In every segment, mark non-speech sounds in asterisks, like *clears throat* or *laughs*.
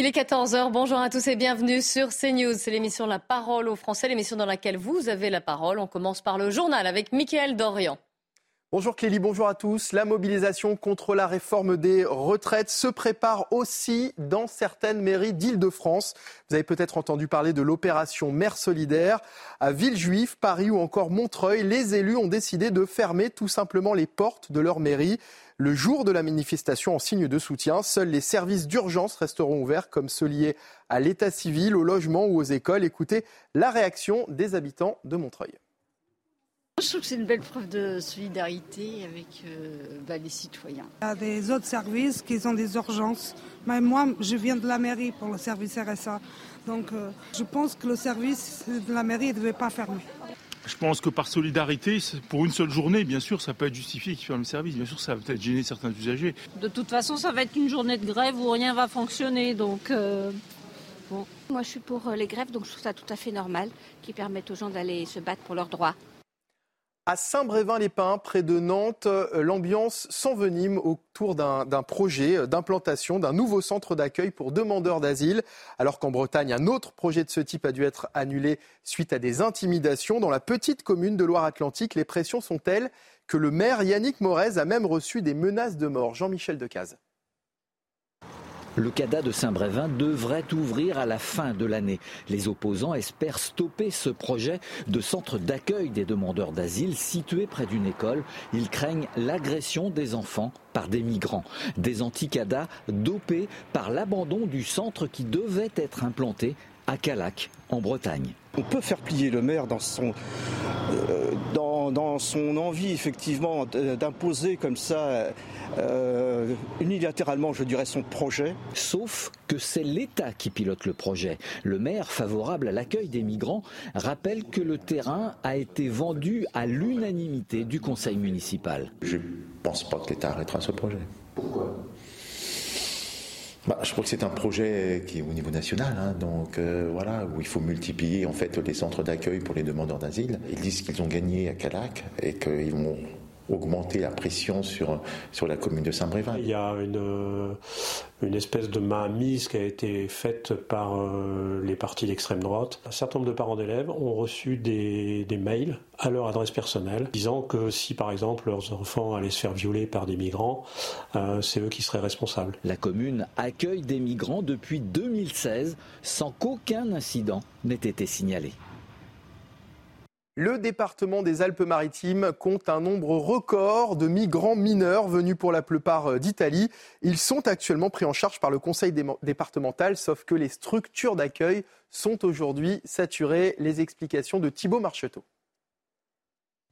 Il est 14h, bonjour à tous et bienvenue sur CNews. C'est l'émission La Parole aux Français, l'émission dans laquelle vous avez la parole. On commence par le journal avec Mickaël Dorian. Bonjour Clélie, bonjour à tous. La mobilisation contre la réforme des retraites se prépare aussi dans certaines mairies d'Île-de-France. Vous avez peut-être entendu parler de l'opération Mère solidaire. À Villejuif, Paris ou encore Montreuil, les élus ont décidé de fermer tout simplement les portes de leur mairie. Le jour de la manifestation en signe de soutien, seuls les services d'urgence resteront ouverts comme ceux liés à l'état civil, au logement ou aux écoles. Écoutez la réaction des habitants de Montreuil. Je trouve que c'est une belle preuve de solidarité avec euh, bah, les citoyens. Il y a des autres services qui ont des urgences. Mais moi, je viens de la mairie pour le service RSA. Donc euh, je pense que le service de la mairie ne devait pas fermer. Je pense que par solidarité, pour une seule journée, bien sûr, ça peut être justifié qu'ils ferment le service. Bien sûr, ça va peut-être gêner certains usagers. De toute façon, ça va être une journée de grève où rien va fonctionner. Donc, euh, bon. Moi, je suis pour les grèves, donc je trouve ça tout à fait normal, qui permettent aux gens d'aller se battre pour leurs droits. À Saint-Brévin-les-Pins, près de Nantes, euh, l'ambiance s'envenime autour d'un projet euh, d'implantation d'un nouveau centre d'accueil pour demandeurs d'asile. Alors qu'en Bretagne, un autre projet de ce type a dû être annulé suite à des intimidations. Dans la petite commune de Loire-Atlantique, les pressions sont telles que le maire Yannick Morez a même reçu des menaces de mort. Jean-Michel Decaze. Le CADA de Saint-Brévin devrait ouvrir à la fin de l'année. Les opposants espèrent stopper ce projet de centre d'accueil des demandeurs d'asile situé près d'une école. Ils craignent l'agression des enfants par des migrants. Des anti-CADA dopés par l'abandon du centre qui devait être implanté à Calac, en Bretagne. On peut faire plier le maire dans son, euh, son envie, effectivement, d'imposer comme ça, euh, unilatéralement, je dirais, son projet. Sauf que c'est l'État qui pilote le projet. Le maire, favorable à l'accueil des migrants, rappelle que le terrain a été vendu à l'unanimité du conseil municipal. Je ne pense pas que l'État arrêtera ce projet. Pourquoi? Bah, je crois que c'est un projet qui est au niveau national, hein, donc euh, voilà, où il faut multiplier en fait les centres d'accueil pour les demandeurs d'asile. Ils disent qu'ils ont gagné à Calac et qu'ils vont augmenter la pression sur, sur la commune de Saint-Brévin. Il y a une, une espèce de mainmise qui a été faite par euh, les partis d'extrême droite. Un certain nombre de parents d'élèves ont reçu des, des, mails à leur adresse personnelle disant que si par exemple leurs enfants allaient se faire violer par des migrants, euh, c'est eux qui seraient responsables. La commune accueille des migrants depuis 2016 sans qu'aucun incident n'ait été signalé. Le département des Alpes-Maritimes compte un nombre record de migrants mineurs venus pour la plupart euh, d'Italie. Ils sont actuellement pris en charge par le conseil départemental, sauf que les structures d'accueil sont aujourd'hui saturées. Les explications de Thibault Marcheteau.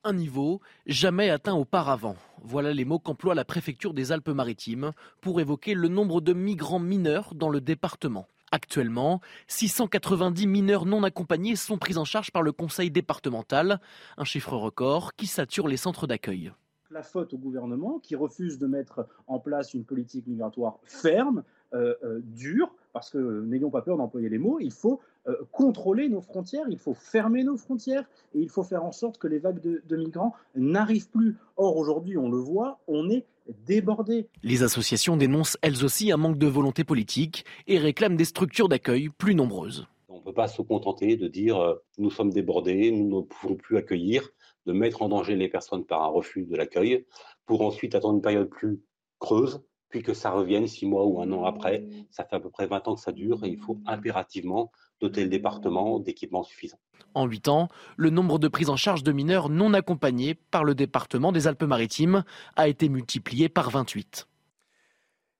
Un niveau jamais atteint auparavant. Voilà les mots qu'emploie la préfecture des Alpes-Maritimes pour évoquer le nombre de migrants mineurs dans le département. Actuellement, 690 mineurs non accompagnés sont pris en charge par le conseil départemental, un chiffre record qui sature les centres d'accueil. La faute au gouvernement qui refuse de mettre en place une politique migratoire ferme, dure, parce que n'ayons pas peur d'employer les mots, il faut euh, contrôler nos frontières, il faut fermer nos frontières et il faut faire en sorte que les vagues de, migrants n'arrivent plus. Or, aujourd'hui, on le voit, on est débordé. Les associations dénoncent elles aussi un manque de volonté politique et réclament des structures d'accueil plus nombreuses. On ne peut pas se contenter de dire euh, nous sommes débordés, nous ne pouvons plus accueillir, de mettre en danger les personnes par un refus de l'accueil, pour ensuite attendre une période plus creuse, puis que ça revienne six mois ou un an après. Ça fait à peu près 20 ans que ça dure et il faut impérativement doter le département d'équipements suffisants. En 8 ans, le nombre de prises en charge de mineurs non accompagnés par le département des Alpes-Maritimes a été multiplié par 28.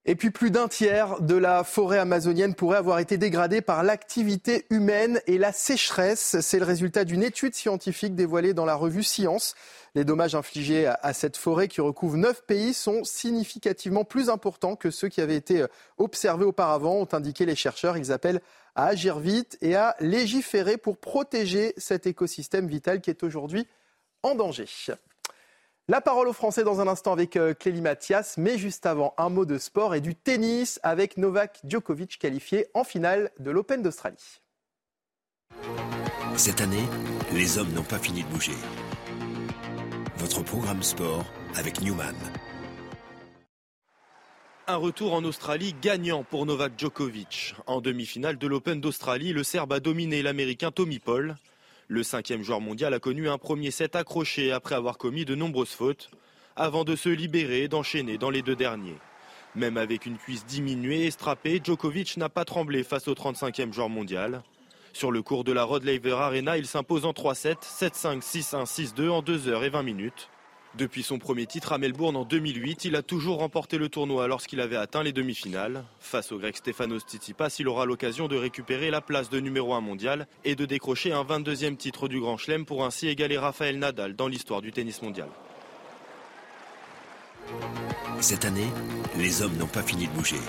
Et puis plus d'un tiers de la forêt amazonienne pourrait avoir été dégradée par l'activité humaine et la sécheresse. C'est le résultat d'une étude scientifique dévoilée dans la revue Science. Les dommages infligés à cette forêt qui recouvre neuf pays sont significativement plus importants que ceux qui avaient été observés auparavant, ont indiqué les chercheurs. Ils appellent à agir vite et à légiférer pour protéger cet écosystème vital qui est aujourd'hui en danger. La parole aux Français dans un instant avec euh, Clélie Mathias, mais juste avant, un mot de sport et du tennis avec Novak Djokovic qualifié en finale de l'Open d'Australie. Cette année, les hommes n'ont pas fini de bouger. Votre programme sport avec Newman. Un retour en Australie gagnant pour Novak Djokovic. En demi-finale de l'Open d'Australie, le Serbe a dominé l'Américain Tommy Paul. Le cinquième joueur mondial a connu un premier set accroché après avoir commis de nombreuses fautes, avant de se libérer et d'enchaîner dans les deux derniers. Même avec une cuisse diminuée et strappée, Djokovic n'a pas tremblé face au 35e joueur mondial. Sur le cours de la Rod Laver Arena, il s'impose en 3-7, 7-5, 6-1, 6-2 en 2 h et 20 minutes. Depuis son premier titre à Melbourne en 2008, il a toujours remporté le tournoi lorsqu'il avait atteint les demi-finales. Face au grec Stefanos Tsitsipas, il aura l'occasion de récupérer la place de numéro 1 mondial et de décrocher un 22e titre du Grand Chelem pour ainsi égaler Rafael Nadal dans l'histoire du tennis mondial. Cette année, les hommes n'ont pas fini de bouger.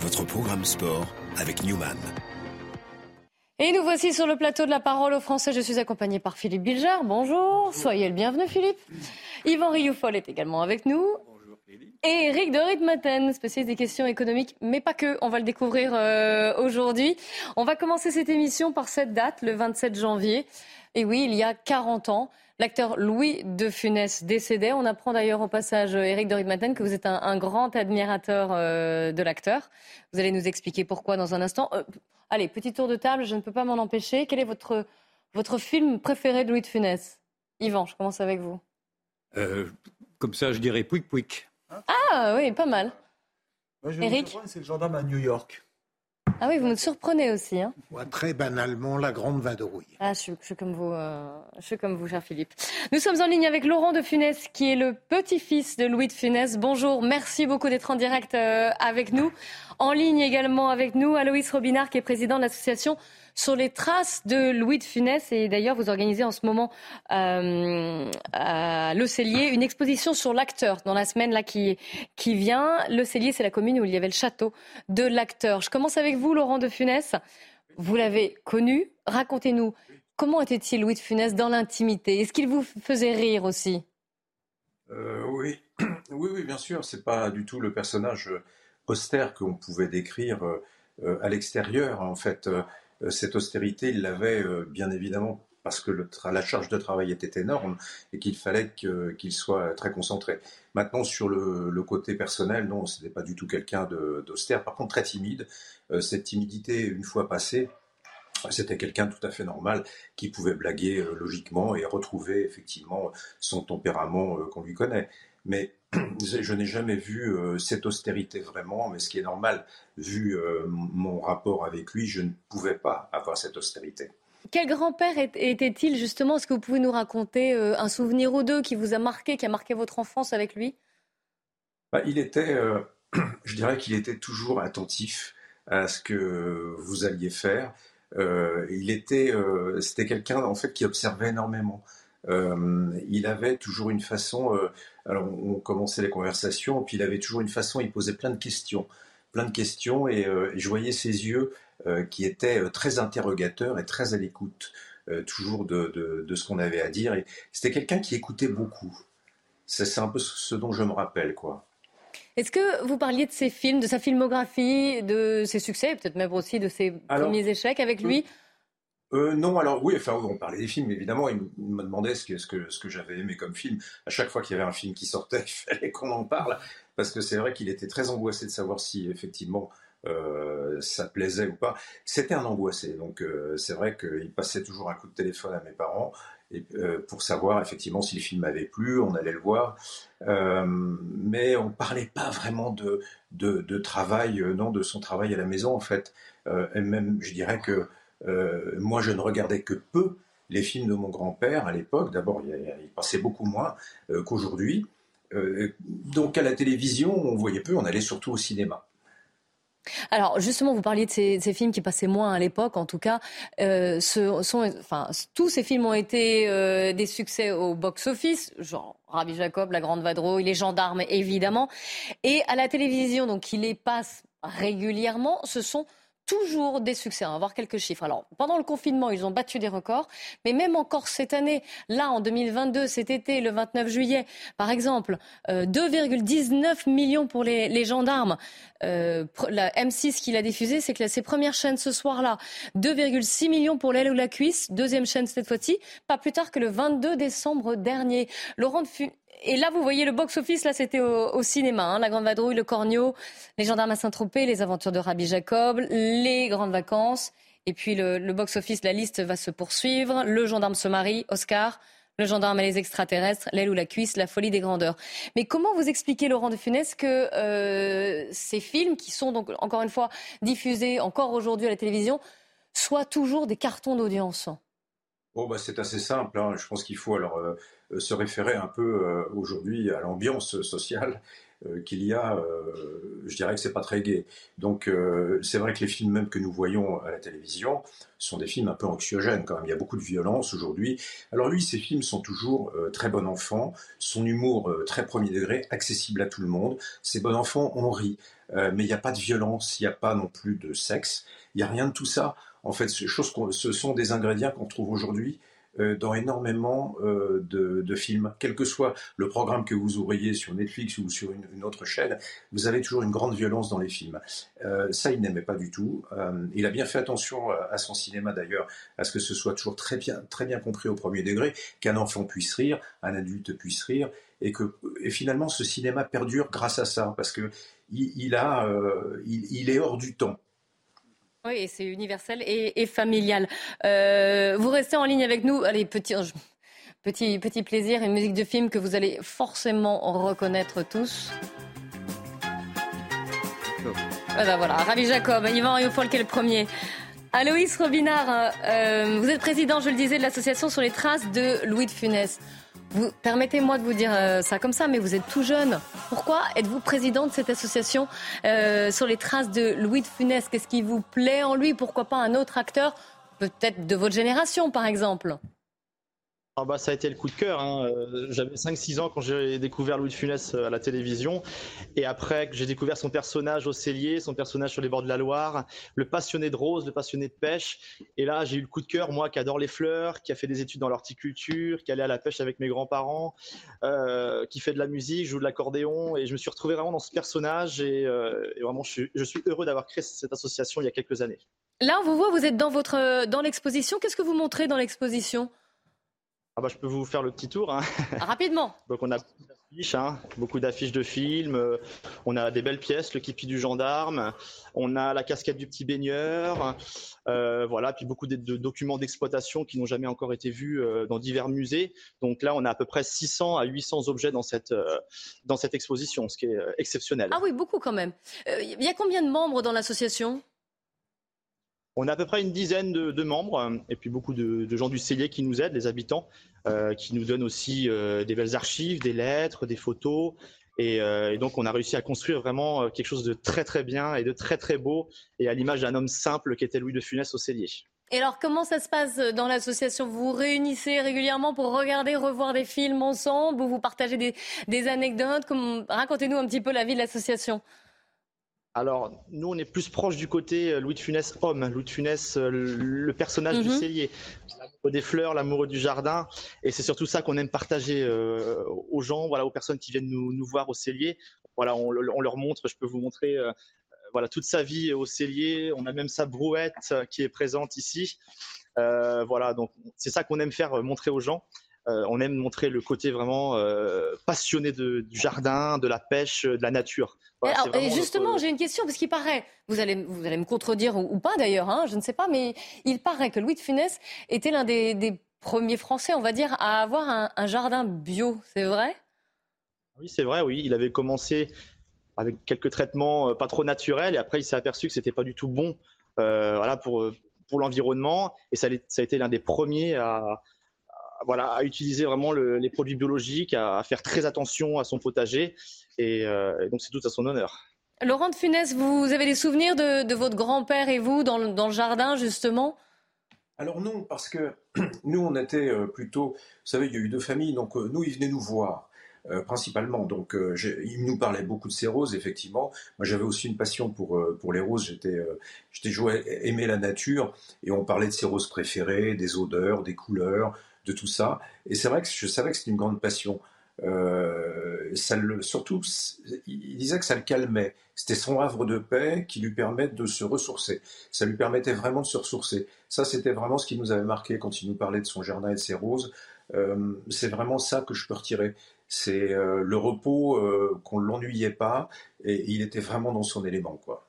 Votre programme sport avec Newman. Et nous voici sur le plateau de la parole aux Français. Je suis accompagné par Philippe Bilger. Bonjour. Soyez le bienvenu, Philippe. Yvan Rioufol est également avec nous. Bonjour, Et Eric de Ritmaten, spécialiste des questions économiques, mais pas que. On va le découvrir euh, aujourd'hui. On va commencer cette émission par cette date, le 27 janvier. Et oui, il y a 40 ans, l'acteur Louis de Funès décédait. On apprend d'ailleurs au passage, Eric de Ritmaten, que vous êtes un, grand admirateur euh, de l'acteur. Vous allez nous expliquer pourquoi dans un instant. Euh, Allez, petit tour de table, je ne peux pas m'en empêcher. Quel est votre, votre film préféré de Louis de Funès? Yvan, je commence avec vous. Euh, comme ça, je dirais Pouic Pouic. Ah oui, pas mal. Eric C'est le gendarme à New York. Ah oui, vous me surprenez aussi. Hein. très banalement, la grande vadrouille. Ah, je, suis, comme vous, euh, je suis comme vous, cher Philippe. Nous sommes en ligne avec Laurent de Funès, qui est le petit-fils de Louis de Funès. Bonjour, merci beaucoup d'être en direct euh, avec nous. En ligne également avec nous, Aloïs Robinard, qui est président de l'association sur les traces de Louis de Funès. Et d'ailleurs, vous organisez en ce moment euh, à Le Cellier une exposition sur l'acteur dans la semaine là qui, vient. Le Cellier, c'est la commune où il y avait le château de l'acteur. Je commence avec vous, Laurent de Funès. Vous l'avez connu. Racontez-nous, comment était-il Louis de Funès dans l'intimité? Est-ce qu'il vous faisait rire aussi? Euh, oui. *clears throat* oui, oui, bien sûr. C'est pas du tout le personnage austère qu'on pouvait décrire euh, à l'extérieur. En fait, euh, cette austérité, il l'avait euh, bien évidemment parce que la charge de travail était énorme et qu'il fallait qu'il soit très concentré. Maintenant, sur le, côté personnel, non, ce n'était pas du tout quelqu'un d'austère, par contre très timide. cette timidité, une fois passée, c'était quelqu'un tout à fait normal qui pouvait blaguer logiquement et retrouver effectivement son tempérament qu'on lui connaît. Mais *clears throat* je n'ai jamais vu euh, cette austérité vraiment, mais ce qui est normal, vu euh, mon rapport avec lui, je ne pouvais pas avoir cette austérité. Quel grand-père était-il justement? Est-ce que vous pouvez nous raconter euh, un souvenir ou deux qui vous a marqué, qui a marqué votre enfance avec lui? Bah, Il était, *clears throat* je dirais qu'il était toujours attentif à ce que vous alliez faire. il était, c'était quelqu'un en fait qui observait énormément. il avait toujours une façon alors, on commençait les conversations, puis il avait toujours une façon, il posait plein de questions, plein de questions, et, euh, je voyais ses yeux euh, qui étaient euh, très interrogateurs et très à l'écoute, toujours de, ce qu'on avait à dire. Et c'était quelqu'un qui écoutait beaucoup. C'est un peu ce dont je me rappelle, quoi. Est-ce que vous parliez de ses films, de sa filmographie, de ses succès, peut-être même aussi de ses premiers échecs avec lui? Euh, non, alors oui, enfin on parlait des films, évidemment, il me demandait ce que, j'avais aimé comme film. À chaque fois qu'il y avait un film qui sortait, *laughs* il fallait qu'on en parle, parce que c'est vrai qu'il était très angoissé de savoir si effectivement euh, ça plaisait ou pas. C'était un angoissé, donc euh, c'est vrai qu'il passait toujours un coup de téléphone à mes parents pour savoir effectivement si le film avait plu, on allait le voir, mais on parlait pas vraiment de travail, non, de son travail à la maison en fait. et même, je dirais que euh, moi, je ne regardais que peu les films de mon grand-père à l'époque. D'abord, il, passait beaucoup moins euh, qu'aujourd'hui. donc à la télévision, on voyait peu, on allait surtout au cinéma. Alors justement, vous parliez de ces, films qui passaient moins à l'époque, en tout cas. Euh, tous ces films ont été euh, des succès au box-office, genre Rabbi Jacob, La Grande Vadrouille, Les Gendarmes, évidemment. Et à la télévision, donc, il les passe régulièrement. Ce sont toujours des succès. On va voir quelques chiffres. Alors, pendant le confinement, ils ont battu des records, mais même encore cette année, là, en 2022, cet été, le 29 juillet, par exemple, 2,19 euh, millions pour les, gendarmes. Euh, la M6 qui l'a diffusé, c'est que ses premières chaînes ce soir-là, 2,6 millions pour l'aile ou la cuisse, deuxième chaîne cette fois-ci, pas plus tard que le 22 décembre dernier. Laurent et là, vous voyez le box-office, là, c'était au, cinéma. Hein. la Grande Vadrouille, le Cornio, les gendarmes à Saint-Tropez, les aventures de Rabbi Jacob, les grandes vacances. Et puis le, box-office, la liste va se poursuivre. Le gendarme se marie, Oscar. Le gendarme et les extraterrestres, l'aile ou la cuisse, la folie des grandeurs. Mais comment vous expliquez, Laurent de Funès, que euh, ces films, qui sont donc encore une fois diffusés encore aujourd'hui à la télévision, soient toujours des cartons d'audience? Oh bah c'est assez simple. Hein. Je pense qu'il faut alors euh, euh, se référer un peu euh, aujourd'hui à l'ambiance sociale qu'il y a, je dirais que c'est pas très gai. Donc c'est vrai que les films même que nous voyons à la télévision sont des films un peu anxiogènes quand même. Il y a beaucoup de violence aujourd'hui. Alors lui, ces films sont toujours très bon enfant, son humour très premier degré, accessible à tout le monde. Ces bons enfants, on rit, mais il n'y a pas de violence, il n'y a pas non plus de sexe, il n'y a rien de tout ça. En fait, ce sont des ingrédients qu'on trouve aujourd'hui euh, dans énormément euh, de, films. Quel que soit le programme que vous ouvriez sur Netflix ou sur une, autre chaîne, vous avez toujours une grande violence dans les films. Euh, ça, il n'aimait pas du tout. il a bien fait attention à son cinéma d'ailleurs, à ce que ce soit toujours très bien, compris au premier degré, qu'un enfant puisse rire, un adulte puisse rire, et que finalement ce cinéma perdure grâce à ça, parce que il, a, il est hors du temps. Oui, c'est universel et, familial. Euh, vous restez en ligne avec nous. Allez, petit, petit, petit plaisir, une musique de film que vous allez forcément reconnaître tous. Voilà, voilà. Ravi Jacob, Yvan Riofol qui est le premier. Aloïs Robinard, euh, vous êtes président, je le disais, de l'association sur les traces de Louis de Funès. Permettez-moi de vous dire euh, ça comme ça, mais vous êtes tout jeune. Pourquoi êtes-vous président de cette association euh, sur les traces de Louis de Funès? Qu'est-ce qui vous plaît en lui? Pourquoi pas un autre acteur, peut-être de votre génération par exemple? Ah bah, ça a été le coup de cœur. Hein. Euh, j'avais 5-6 ans quand j'ai découvert Louis de Funès euh, à la télévision. Et après, j'ai découvert son personnage au cellier, son personnage sur les bords de la Loire, le passionné de rose, le passionné de pêche. Et là, j'ai eu le coup de cœur, moi qui adore les fleurs, qui a fait des études dans l'horticulture, qui allait à la pêche avec mes grands-parents, euh, qui fait de la musique, joue de l'accordéon. Et je me suis retrouvé vraiment dans ce personnage. Et, vraiment, je je suis heureux d'avoir créé cette association il y a quelques années. Là, on vous voit, vous êtes dans, dans l'exposition. Qu'est-ce que vous montrez dans l'exposition? Ah bah, je peux vous faire le petit tour. Hein. *laughs* Rapidement. Donc on a hein, beaucoup d'affiches de films. Euh, on a des belles pièces, le kipi du gendarme. On a la casquette du petit baigneur. Euh, voilà, puis beaucoup de, documents d'exploitation qui n'ont jamais encore été vus euh, dans divers musées. Donc là, on a à peu près 600 à 800 objets dans cette, dans cette exposition, ce qui est exceptionnel. Ah oui, beaucoup quand même. Il y a combien de membres dans l'association? On a à peu près une dizaine de, membres euh, et puis beaucoup de, gens du cellier qui nous aident, les habitants, euh, qui nous donnent aussi euh, des belles archives, des lettres, des photos. Et, donc on a réussi à construire vraiment quelque chose de très très bien et de très très beau et à l'image d'un homme simple qui était Louis de Funès au cellier. Et alors comment ça se passe dans l'association? Vous vous réunissez régulièrement pour regarder, revoir des films ensemble? Ou vous partagez des, des anecdotes? Racontez-nous un petit peu la vie de l'association. Alors, nous, on est plus proche du côté euh, Louis de Funès homme, Louis de Funès, euh, le personnage du mhm. cellier, l'amoureux des fleurs, l'amoureux du jardin. Et c'est surtout ça qu'on aime partager euh, aux gens, voilà, aux personnes qui viennent nous, voir au cellier. Voilà, on, leur montre, je peux vous montrer voilà, toute sa vie au cellier. On a même sa brouette qui est présente ici. voilà, donc c'est ça qu'on aime faire montrer aux gens. On aime montrer le côté vraiment passionné du jardin, de la pêche, de la nature et, justement, j'ai une question, parce qu'il paraît, vous allez, vous allez me contredire ou, pas d'ailleurs, hein, je ne sais pas, mais il paraît que Louis de Funès était l'un des, premiers Français, on va dire, à avoir un, jardin bio. C'est vrai? Oui, c'est vrai, oui. Il avait commencé avec quelques traitements euh, pas trop naturels, et après, il s'est aperçu que c'était pas du tout bon euh, voilà, pour, pour l'environnement, et ça, ça, a été l'un des premiers à, voilà, à utiliser vraiment les produits biologiques, à, faire très attention à son potager. Et, donc, c'est tout à son honneur. Laurent de Funès, vous avez des souvenirs de, votre grand-père et vous dans le, jardin, justement? Alors non, parce que *clears throat* nous, on était plutôt, vous savez, il y a eu deux familles, donc nous, ils venaient nous voir. Euh, principalement. Donc, euh, il nous parlait beaucoup de ces roses, effectivement. Moi, j'avais aussi une passion pour, euh, pour les roses. J'étais, j'étais joué, aimé la nature et on parlait de ses roses préférées, des odeurs, des couleurs, de tout ça. Et c'est vrai que je savais que c'était une grande passion. ça le, surtout, il disait que ça le calmait. C'était son havre de paix qui lui permettait de se ressourcer. Ça lui permettait vraiment de se ressourcer. Ça, c'était vraiment ce qui nous avait marqué quand il nous parlait de son jardin et de ses roses. c'est vraiment ça que je peux retirer c'est euh, le repos euh, qu'on ne l'ennuyait pas et il était vraiment dans son élément quoi.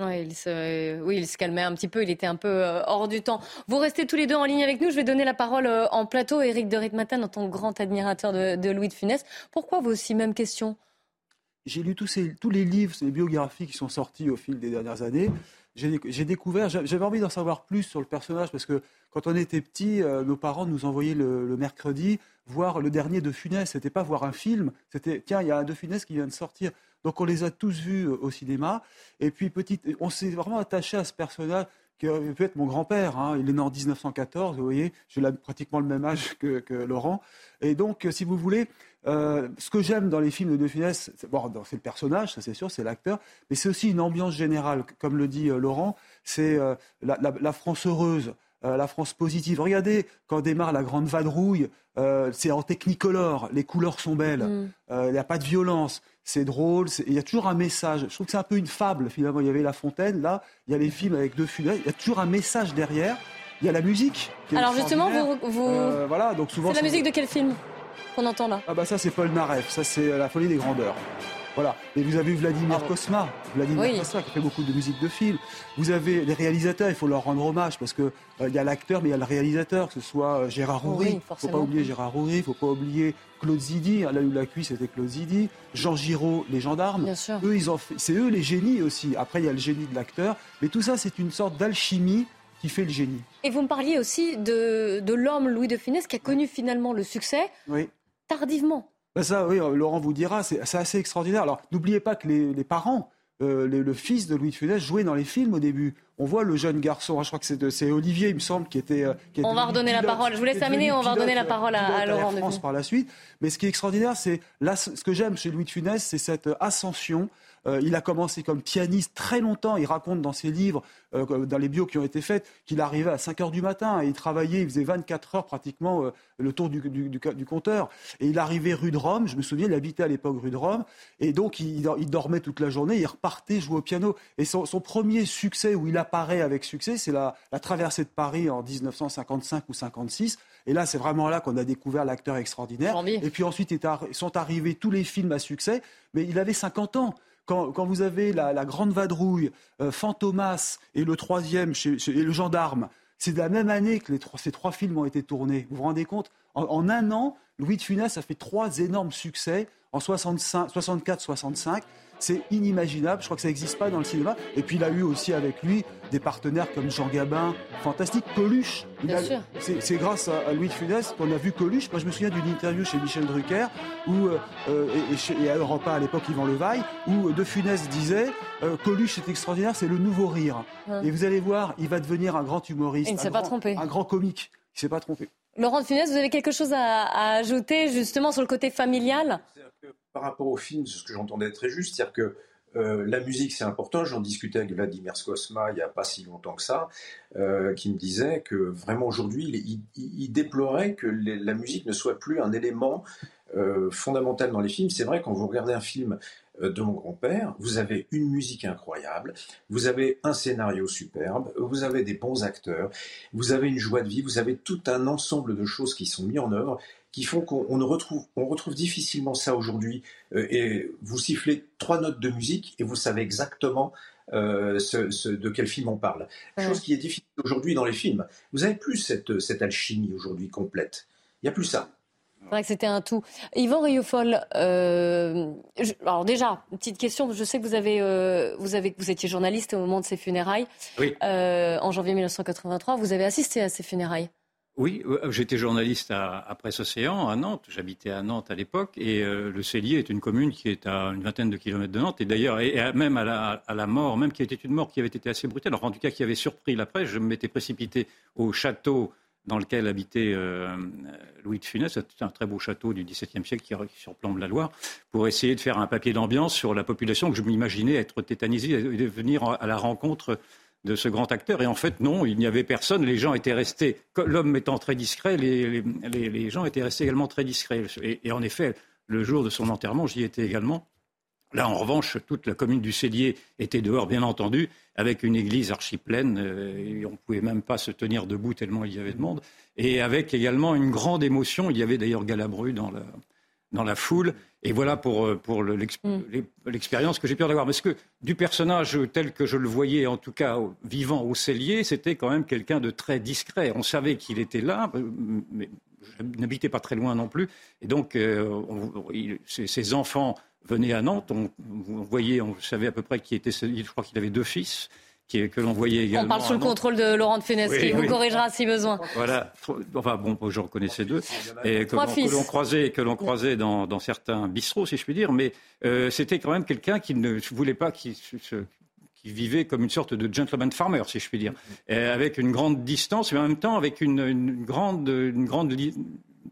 Il se, oui, il se calmait un petit peu, il était un peu euh, hors du temps. Vous restez tous les deux en ligne avec nous. Je vais donner la parole en plateau. Éric de Ritmatin, en tant que grand admirateur de, Louis de Funès. Pourquoi vous aussi, même question? J'ai lu tous, les livres, les biographies qui sont sortis au fil des dernières années. J'ai découvert, j'avais envie d'en savoir plus sur le personnage parce que quand on était petit, nos parents nous envoyaient le mercredi voir le dernier de Funès. C'était pas voir un film, c'était tiens, il y a un de Funès qui vient de sortir. Donc on les a tous vus euh, au cinéma. Et puis petit, on s'est vraiment attaché à ce personnage qui peut être mon grand-père. Hein. Il est né en 1914, vous voyez, j'ai pratiquement le même âge *laughs* que, Laurent. Et donc, euh, si vous voulez, euh, ce que j'aime dans les films de De Funès, c'est bon, le personnage, ça c'est sûr, c'est l'acteur, mais c'est aussi une ambiance générale, comme le dit Laurent, c'est la, France heureuse. La France positive. Regardez, quand démarre la grande vadrouille, euh, c'est en technicolor, les couleurs sont belles, mm. euh, il n'y a pas de violence, c'est drôle, il y a toujours un message. Je trouve que c'est un peu une fable finalement. Il y avait La Fontaine, là, il y a les films avec deux funèbres, il y a toujours un message derrière. Il y a la musique. Alors justement, vous, euh, voilà, donc souvent. C'est la musique de quel film qu'on entend là? Ah bah ça c'est Paul Naref, ça c'est La Folie des grandeurs. Voilà. Et vous avez Vladimir Kosma, Vladimir Kosma qui fait beaucoup de musique de film. Vous avez les réalisateurs, il faut leur rendre hommage parce que euh, il y a l'acteur, mais il y a le réalisateur, que ce soit euh, Gérard. Il ne faut pas oublier Gérard ne faut pas oublier Claude Zidi. Là où la cuisse, c'était Claude Zidi. Jean Giraud, les gendarmes. Bien sûr. Eux, ils ont c'est eux les génies aussi. Après, il y a le génie de l'acteur. Mais tout ça, c'est une sorte d'alchimie qui fait le génie. Et vous me parliez aussi de, de l'homme Louis de Funès qui a connu finalement le succès oui. tardivement. Ben ça, oui, Laurent vous dira, c'est assez extraordinaire. Alors, n'oubliez pas que les, parents, euh, le fils de Louis de Funès jouait dans les films au début. On voit le jeune garçon, hein, je crois que c'est Olivier, il me semble, qui était. Euh, on va redonner la parole. Je vous laisse terminer, on va redonner la parole à, Laurent. de France par la suite. Mais ce qui est extraordinaire, c'est ce que j'aime chez Louis de Funès, c'est cette ascension euh, il a commencé comme pianiste très longtemps. Il raconte dans ses livres, euh, dans les bios qui ont été faits, qu'il arrivait à 5 heures du matin et il travaillait, il faisait 24 heures pratiquement euh, le tour du, compteur. Et il arrivait rue de Rome, je me souviens, il habitait à l'époque rue de Rome, et donc il, dormait toute la journée, il repartait jouer au piano. Et son, premier succès où il apparaît avec succès, c'est la, traversée de Paris en 1955 ou 56. Et là, c'est vraiment là qu'on a découvert l'acteur extraordinaire. Et puis ensuite sont arrivés tous les films à succès, mais il avait 50 ans quand, vous avez la, Grande Vadrouille, euh, Fantomas et le troisième, et le Gendarme, c'est de la même année que ces trois films ont été tournés. Vous vous rendez compte? En, un an, Louis de Funès a fait trois énormes succès en 64-65. C'est inimaginable, je crois que ça n'existe pas dans le cinéma. Et puis il a eu aussi avec lui des partenaires comme Jean Gabin, fantastique, Coluche. C'est grâce à, Louis de Funès qu'on a vu Coluche. Moi je me souviens d'une interview chez Michel Drucker où, euh, euh, et, à Europa à l'époque Yvan Levaille, où De Funès disait euh, Coluche est extraordinaire, c'est le nouveau rire. Et vous allez voir, il va devenir un grand humoriste. Il ne s'est pas trompé. Un grand comique. Il ne s'est pas trompé. Laurent de Funès, vous avez quelque chose à ajouter justement sur le côté familial? Par rapport au film, ce que j'entendais très juste, c'est-à-dire que euh, la musique, c'est important. J'en discutais avec Vladimir Skosma il n'y a pas si longtemps que ça, euh, qui me disait que vraiment aujourd'hui, il, déplorait que la musique ne soit plus un élément euh, fondamental dans les films. C'est vrai, quand vous regardez un film de mon grand-père, vous avez une musique incroyable, vous avez un scénario superbe, vous avez des bons acteurs, vous avez une joie de vie, vous avez tout un ensemble de choses qui sont mis en œuvre qui font qu'on retrouve, on retrouve difficilement ça aujourd'hui. Euh, et vous sifflez trois notes de musique et vous savez exactement euh, ce, de quel film on parle. Chose qui est difficile aujourd'hui dans les films. Vous n'avez plus cette, cette alchimie aujourd'hui complète. Il n'y a plus ça. C'est vrai que c'était un tout. Yvan Rioufol, euh, alors déjà, une petite question. Je sais que vous avez, vous avez, vous étiez journaliste au moment de ces funérailles. Oui. en janvier 1983, vous avez assisté à ces funérailles? Oui, euh, j'étais journaliste à, Presse Océan, à Nantes. J'habitais à Nantes à l'époque. Et euh, le Cellier est une commune qui est à une vingtaine de kilomètres de Nantes. Et d'ailleurs, même à la, mort, même qui était une mort qui avait été assez brutale, en tout cas qui avait surpris la presse, je m'étais précipité au château dans lequel habitait euh, Louis de Funès. C'est un très beau château du XVIIe siècle qui, surplombe la Loire, pour essayer de faire un papier d'ambiance sur la population que je m'imaginais être tétanisée et de venir à la rencontre de ce grand acteur. Et en fait, non, il n'y avait personne. Les gens étaient restés, l'homme étant très discret, les, gens étaient restés également très discrets. Et, en effet, le jour de son enterrement, j'y étais également. Là, en revanche, toute la commune du Célier était dehors, bien entendu, avec une église archi pleine. Euh, on ne pouvait même pas se tenir debout tellement il y avait de monde. Et avec également une grande émotion. Il y avait d'ailleurs Galabru dans la, dans la foule. Et voilà pour, euh, pour mm. l'expérience que j'ai pu en avoir. Parce que du personnage tel que je le voyais, en tout cas vivant au cellier, c'était quand même quelqu'un de très discret. On savait qu'il était là, euh, mais n'habitait pas très loin non plus. Et donc, euh, ses, enfants venaient à Nantes. On, voyait, on savait à peu près qui était. Je crois qu'il avait deux fils que l'on voyait également. On parle sous le contrôle de Laurent de Funès, qui vous corrigera si besoin. Voilà. Enfin bon, je reconnaissais deux. Et que, l'on croisait, que l'on croisait dans, certains bistrots, si je puis dire. Mais euh, c'était quand même quelqu'un qui ne voulait pas, qui, qui vivait comme une sorte de gentleman farmer, si je puis dire, avec une grande distance, mais en même temps avec une, grande, une grande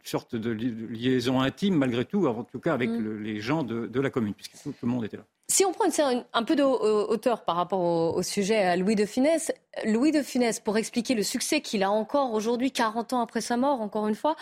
sorte de liaison intime, malgré tout, en tout cas avec mm. les gens de, la commune, puisque tout le monde était là. Si on prend un peu de hauteur par rapport au, sujet à Louis de Funès, Louis de Funès, pour expliquer le succès qu'il a encore aujourd'hui, 40 ans après sa mort, encore une fois,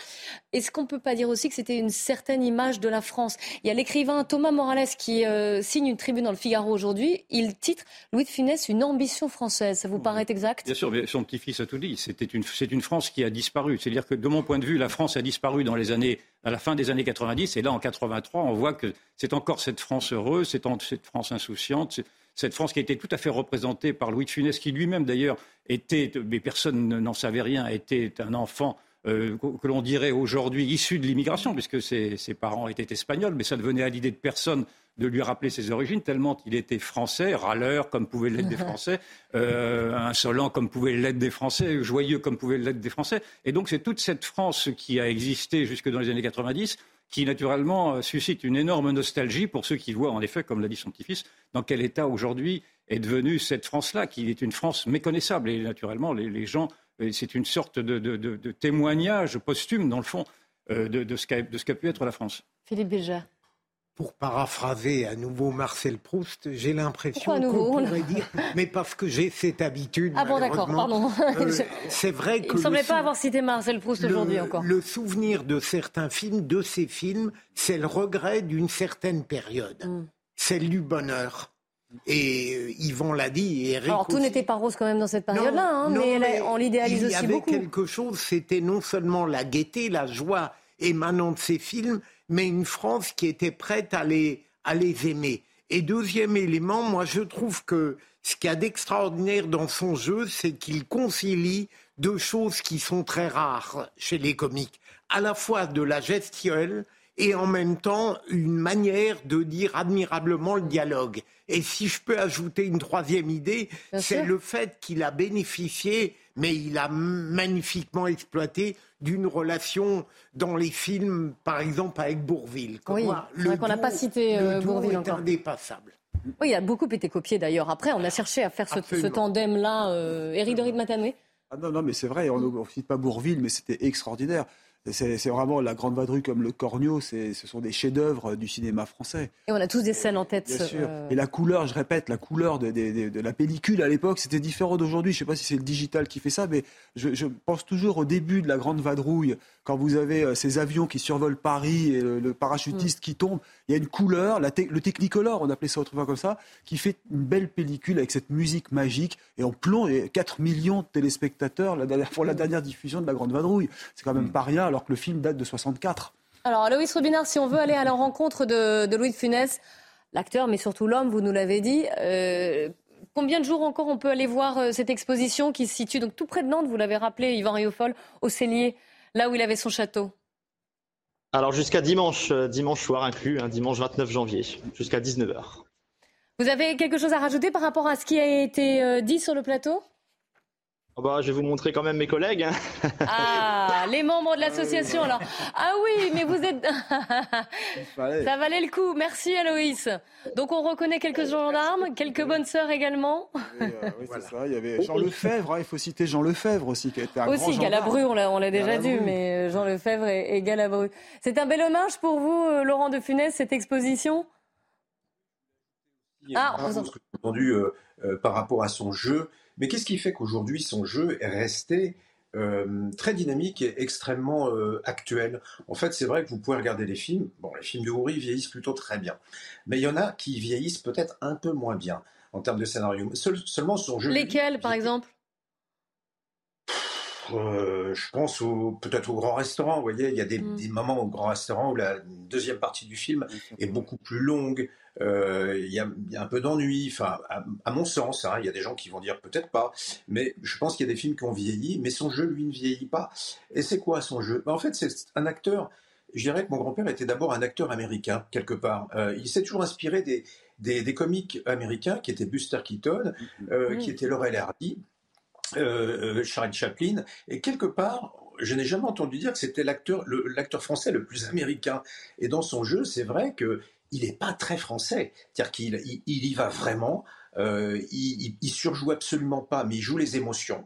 est-ce qu'on ne peut pas dire aussi que c'était une certaine image de la France? Il y a l'écrivain Thomas Morales qui euh, signe une tribune dans le Figaro aujourd'hui. Il titre Louis de Funès, une ambition française. Ça vous paraît exact? Bien sûr, son petit-fils a tout dit. C'est une, une France qui a disparu. C'est-à-dire que de mon point de vue, la France a disparu dans les années à la fin des années 90. Et là, en 83, on voit que c'est encore cette France heureuse, cette, cette France insouciante, cette France qui a été tout à fait représentée par Louis de Funès, qui lui-même d'ailleurs était, mais personne n'en savait rien, était un enfant euh, que l'on dirait aujourd'hui issu de l'immigration, puisque ses, ses, parents étaient espagnols, mais ça devenait à l'idée de personne de lui rappeler ses origines, tellement il était français, râleur comme pouvaient l'être des *laughs* Français, euh, insolent comme pouvaient l'être des Français, joyeux comme pouvaient l'être des Français. Et donc c'est toute cette France qui a existé jusque dans les années 90 qui naturellement suscite une énorme nostalgie pour ceux qui voient en effet, comme l'a dit son petit-fils, dans quel état aujourd'hui est devenue cette France-là, qui est une France méconnaissable. Et naturellement, les, gens, euh, c'est une sorte de, témoignage posthume, dans le fond, euh, de, ce qu'a pu être la France. Philippe Bilger pour paraphraser à nouveau Marcel Proust, j'ai l'impression qu'on pourrait dire, *laughs* mais parce que j'ai cette habitude. Ah bon, d'accord, pardon. Euh, *laughs* c'est vrai que. Il ne semblait pas avoir cité Marcel Proust aujourd'hui encore. Le souvenir de certains films, de ces films, c'est le regret d'une certaine période. Mm. C'est du bonheur. Et euh, Yvon l'a dit. Et Alors tout n'était pas rose quand même dans cette période-là, hein, mais, on l'idéalise aussi beaucoup. Il y avait quelque chose, c'était non seulement la gaieté, la joie émanant de ces films, mais une France qui était prête à les, à les aimer. Et deuxième élément, moi je trouve que ce qu'il y a d'extraordinaire dans son jeu, c'est qu'il concilie deux choses qui sont très rares chez les comiques. À la fois de la gestuelle et en même temps une manière de dire admirablement le dialogue. Et si je peux ajouter une troisième idée, c'est le fait qu'il a bénéficié, mais il a magnifiquement exploité d'une relation dans les films, par exemple avec Bourville. Oui, qu'on n'a pas cité euh, Bourville est encore. indépassable. Oui, il a beaucoup été copié d'ailleurs. Après, on a cherché à faire ce, tandem-là. Euh, Éric de Matanoué ah non, non, mais c'est vrai, on ne cite pas Bourville, mais c'était extraordinaire. C'est vraiment la Grande Vadrouille comme le Cornio, ce sont des chefs-d'œuvre du cinéma français. Et on a tous des scènes en tête. Bien sûr. Et la couleur, je répète, la couleur de, de la pellicule à l'époque, c'était différent d'aujourd'hui. Je ne sais pas si c'est le digital qui fait ça, mais je, je, pense toujours au début de la Grande Vadrouille, quand vous avez euh, ces avions qui survolent Paris et le, parachutiste mm. qui tombe, il y a une couleur, la le Technicolor, on appelait ça autrefois comme ça, qui fait une belle pellicule avec cette musique magique. Et on plonge 4 millions de téléspectateurs la dernière, pour la dernière diffusion de la Grande Vadrouille. C'est quand même mm. pas rien, alors que le film date de 64. Alors, Loïs Rubinard, si on veut aller à la rencontre de, Louis de Funès, l'acteur, mais surtout l'homme, vous nous l'avez dit, euh, Combien de jours encore on peut aller voir euh, cette exposition qui se situe donc tout près de Nantes, vous l'avez rappelé, Yvan Riofol, au Cellier là où il avait son château? Alors jusqu'à dimanche, euh, dimanche soir inclus, hein, dimanche 29 janvier, jusqu'à 19h. Vous avez quelque chose à rajouter par rapport à ce qui a été euh, dit sur le plateau? Oh bah, je vais vous montrer quand même mes collègues. Hein. Ah, les membres de l'association alors. Ah oui, mais vous êtes... Ça valait le coup. Merci Aloïs. Donc on reconnaît quelques gendarmes, quelques bonnes sœurs également. Oui, euh, c'est ça. Il y avait Jean Lefebvre, hein, il faut citer Jean Lefebvre aussi, qui était un aussi, grand Galabru, on l'a, on l'a déjà Galabru. dit, mais euh, Jean Lefebvre et, et Galabru. C'est un bel hommage pour vous, euh, Laurent de Funès, cette exposition? Ah, j'ai entendu euh, euh, par rapport à son jeu. Mais qu'est-ce qui fait qu'aujourd'hui son jeu est resté euh, très dynamique et extrêmement euh, actuel? En fait, c'est vrai que vous pouvez regarder les films. Bon, les films de Houry vieillissent plutôt très bien, mais il y en a qui vieillissent peut-être un peu moins bien en termes de scénario. Seul- seulement son jeu. lesquels par exemple? Euh, je pense au, peut-être au grand restaurant. Vous voyez, il y a des, Mm. des moments au grand restaurant où la deuxième partie du film est beaucoup plus longue. Euh, il, y a, il y a un peu d'ennui. Enfin, à, à mon sens, hein, il y a des gens qui vont dire peut-être pas, mais je pense qu'il y a des films qui ont vieilli, mais son jeu lui ne vieillit pas. Et c'est quoi son jeu? Ben, En fait, c'est un acteur. Je dirais que mon grand-père était d'abord un acteur américain quelque part. Euh, il s'est toujours inspiré des, des, des comiques américains qui étaient Buster Keaton, euh, Mm. qui était Laurel Hardy euh, euh, Chaplin, et quelque part, je n'ai jamais entendu dire que c'était l'acteur, l'acteur français le plus américain. Et dans son jeu, c'est vrai que il n'est pas très français, c'est-à-dire qu'il il, y va vraiment, euh, il, il, surjoue absolument pas, mais il joue les émotions.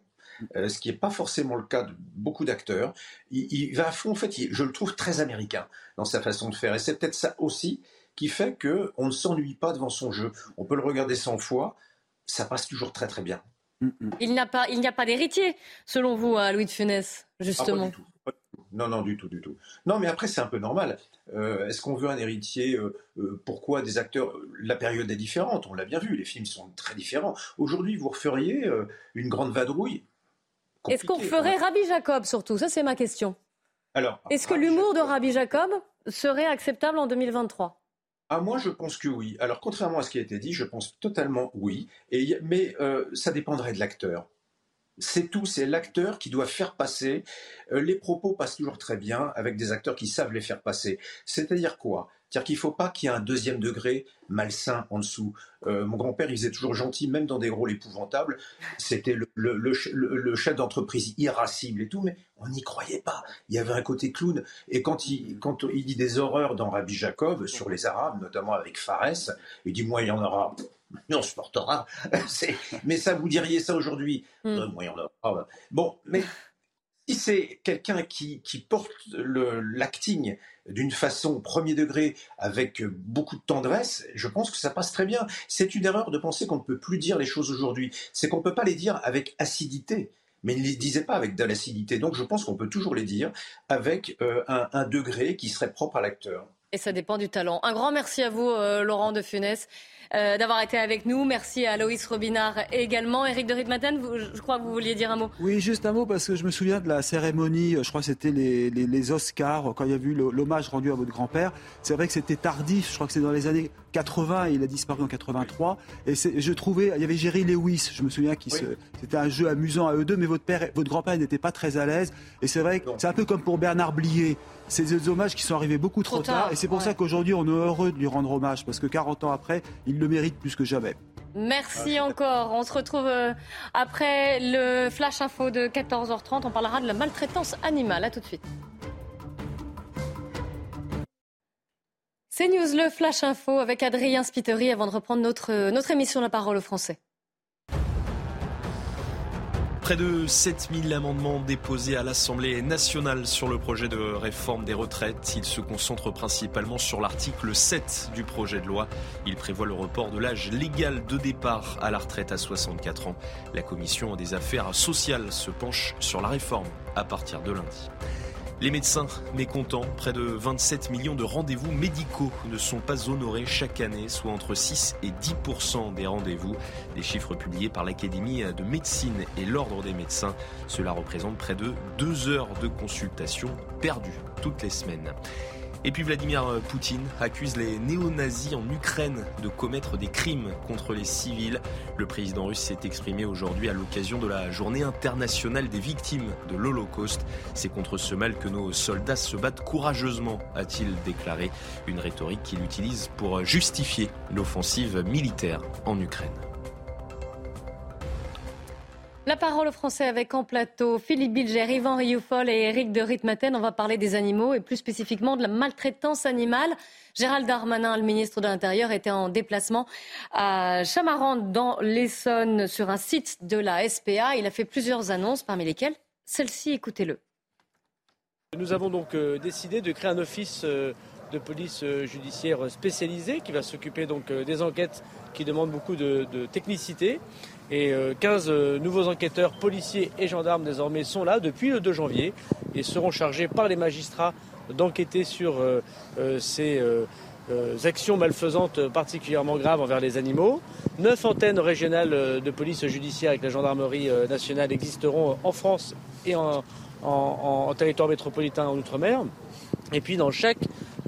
euh, ce qui n'est pas forcément le cas de beaucoup d'acteurs. Il, va à fond, en fait, je le trouve très américain dans sa façon de faire. Et c'est peut-être ça aussi qui fait que on ne s'ennuie pas devant son jeu. On peut le regarder 100 fois, ça passe toujours très très bien. Il n'y a pas, il n'y a pas d'héritier, selon vous, à Louis de Funès, justement. Ah. Non, non, du tout, du tout. Non, mais après, c'est un peu normal. Euh, Est-ce qu'on veut un héritier euh, euh, Pourquoi des acteurs La période est différente, on l'a bien vu, les films sont très différents. Aujourd'hui, vous referiez euh, une grande vadrouille Est-ce qu'on ferait hein. Rabbi Jacob surtout? Ça, c'est ma question. Alors, Est-ce que l'humour de Rabbi Jacob serait acceptable en 2023 Ah, moi, je pense que oui. Alors, contrairement à ce qui a été dit, je pense totalement oui. Mais euh, ça dépendrait de l'acteur. C'est tout, c'est l'acteur qui doit faire passer. Euh, les propos passent toujours très bien avec des acteurs qui savent les faire passer. C'est-à-dire quoi? C'est-à-dire qu'il ne faut pas qu'il y ait un deuxième degré malsain en dessous. Euh, mon grand-père, il faisait toujours gentil, même dans des rôles épouvantables. C'était le, le- le ch- le- le chef d'entreprise irascible et tout, mais on n'y croyait pas. Il y avait un côté clown. Et quand il, quand il dit des horreurs dans Rabbi Jacob sur les Arabes, notamment avec Fares, il dit Moi, il y en aura. On se portera. *laughs* Mais ça, vous diriez ça aujourd'hui Euh, Moi, il y en aura. Bon, mais si c'est quelqu'un qui, qui porte l'acting d'une façon premier degré avec beaucoup de tendresse, je pense que ça passe très bien. C'est une erreur de penser qu'on ne peut plus dire les choses aujourd'hui. C'est qu'on ne peut pas les dire avec acidité. Mais ne les disait pas avec de l'acidité. Donc je pense qu'on peut toujours les dire avec euh, un degré qui serait propre à l'acteur. Et ça dépend du talent. Un grand merci à vous, euh, Laurent de Funès, euh, d'avoir été avec nous. Merci à Loïs Robinard également. Éric de Ritmaten, je crois que vous vouliez dire un mot. Oui, juste un mot, parce que je me souviens de la cérémonie, euh, je crois que c'était les, les- les Oscars, quand il y a eu l'hommage rendu à votre grand-père. C'est vrai que c'était tardif, je crois que c'est dans les années 80, et il a disparu en 83. Et je trouvais, il y avait Jerry Lewis, je me souviens, qui se- c'était un jeu amusant à eux deux, mais votre, père, votre grand-père n'était pas très à l'aise. Et c'est vrai que c'est un peu comme pour Bernard Blier. C'est des hommages qui sont arrivés beaucoup trop, Trop tard, et c'est pour ouais. ça qu'aujourd'hui on est heureux de lui rendre hommage, parce que 40 ans après, il le mérite plus que jamais. Merci encore. On se retrouve euh, après le flash info de 14h30. On parlera de la maltraitance animale. À tout de suite. C'est News, le flash info avec Adrien Spiteri avant de reprendre notre, notre émission La parole aux Français. Près de 7000 amendements déposés à l'Assemblée nationale sur le projet de réforme des retraites. Ils se concentrent principalement sur l'article 7 du projet de loi. Il prévoit le report de l'âge légal de départ à la retraite à 64 ans. La commission des affaires sociales se penche sur la réforme à partir de lundi. Les médecins mécontents, près de 27 millions de rendez-vous médicaux ne sont pas honorés chaque année, soit entre 6 et 10% des rendez-vous. Des chiffres publiés par l'Académie de médecine et l'Ordre des médecins. Cela représente près de deux heures de consultation perdues toutes les semaines. Et puis Vladimir Poutine accuse les néo-nazis en Ukraine de commettre des crimes contre les civils. Le président russe s'est exprimé aujourd'hui à l'occasion de la journée internationale des victimes de l'Holocauste. C'est contre ce mal que nos soldats se battent courageusement, a-t-il déclaré. Une rhétorique qu'il utilise pour justifier l'offensive militaire en Ukraine. La parole aux Français avec en plateau Philippe Bilger, Yvan Rioufol et Eric de Ritmaten. On va parler des animaux et plus spécifiquement de la maltraitance animale. Gérald Darmanin, le ministre de l'Intérieur, était en déplacement à Chamarande dans l'Essonne sur un site de la SPA. Il a fait plusieurs annonces, parmi lesquelles celle-ci, écoutez-le. Nous avons donc euh, décidé de créer un office euh, de police euh, judiciaire spécialisé qui va s'occuper des enquêtes qui demandent beaucoup de technicité. Et 15 nouveaux enquêteurs, policiers et gendarmes désormais sont là depuis le 2 janvier et seront chargés par les magistrats d'enquêter sur ces actions malfaisantes particulièrement graves envers les animaux. Neuf antennes régionales de police judiciaire avec la gendarmerie nationale existeront en France et en, territoire métropolitain en Outre-mer. Et puis dans chaque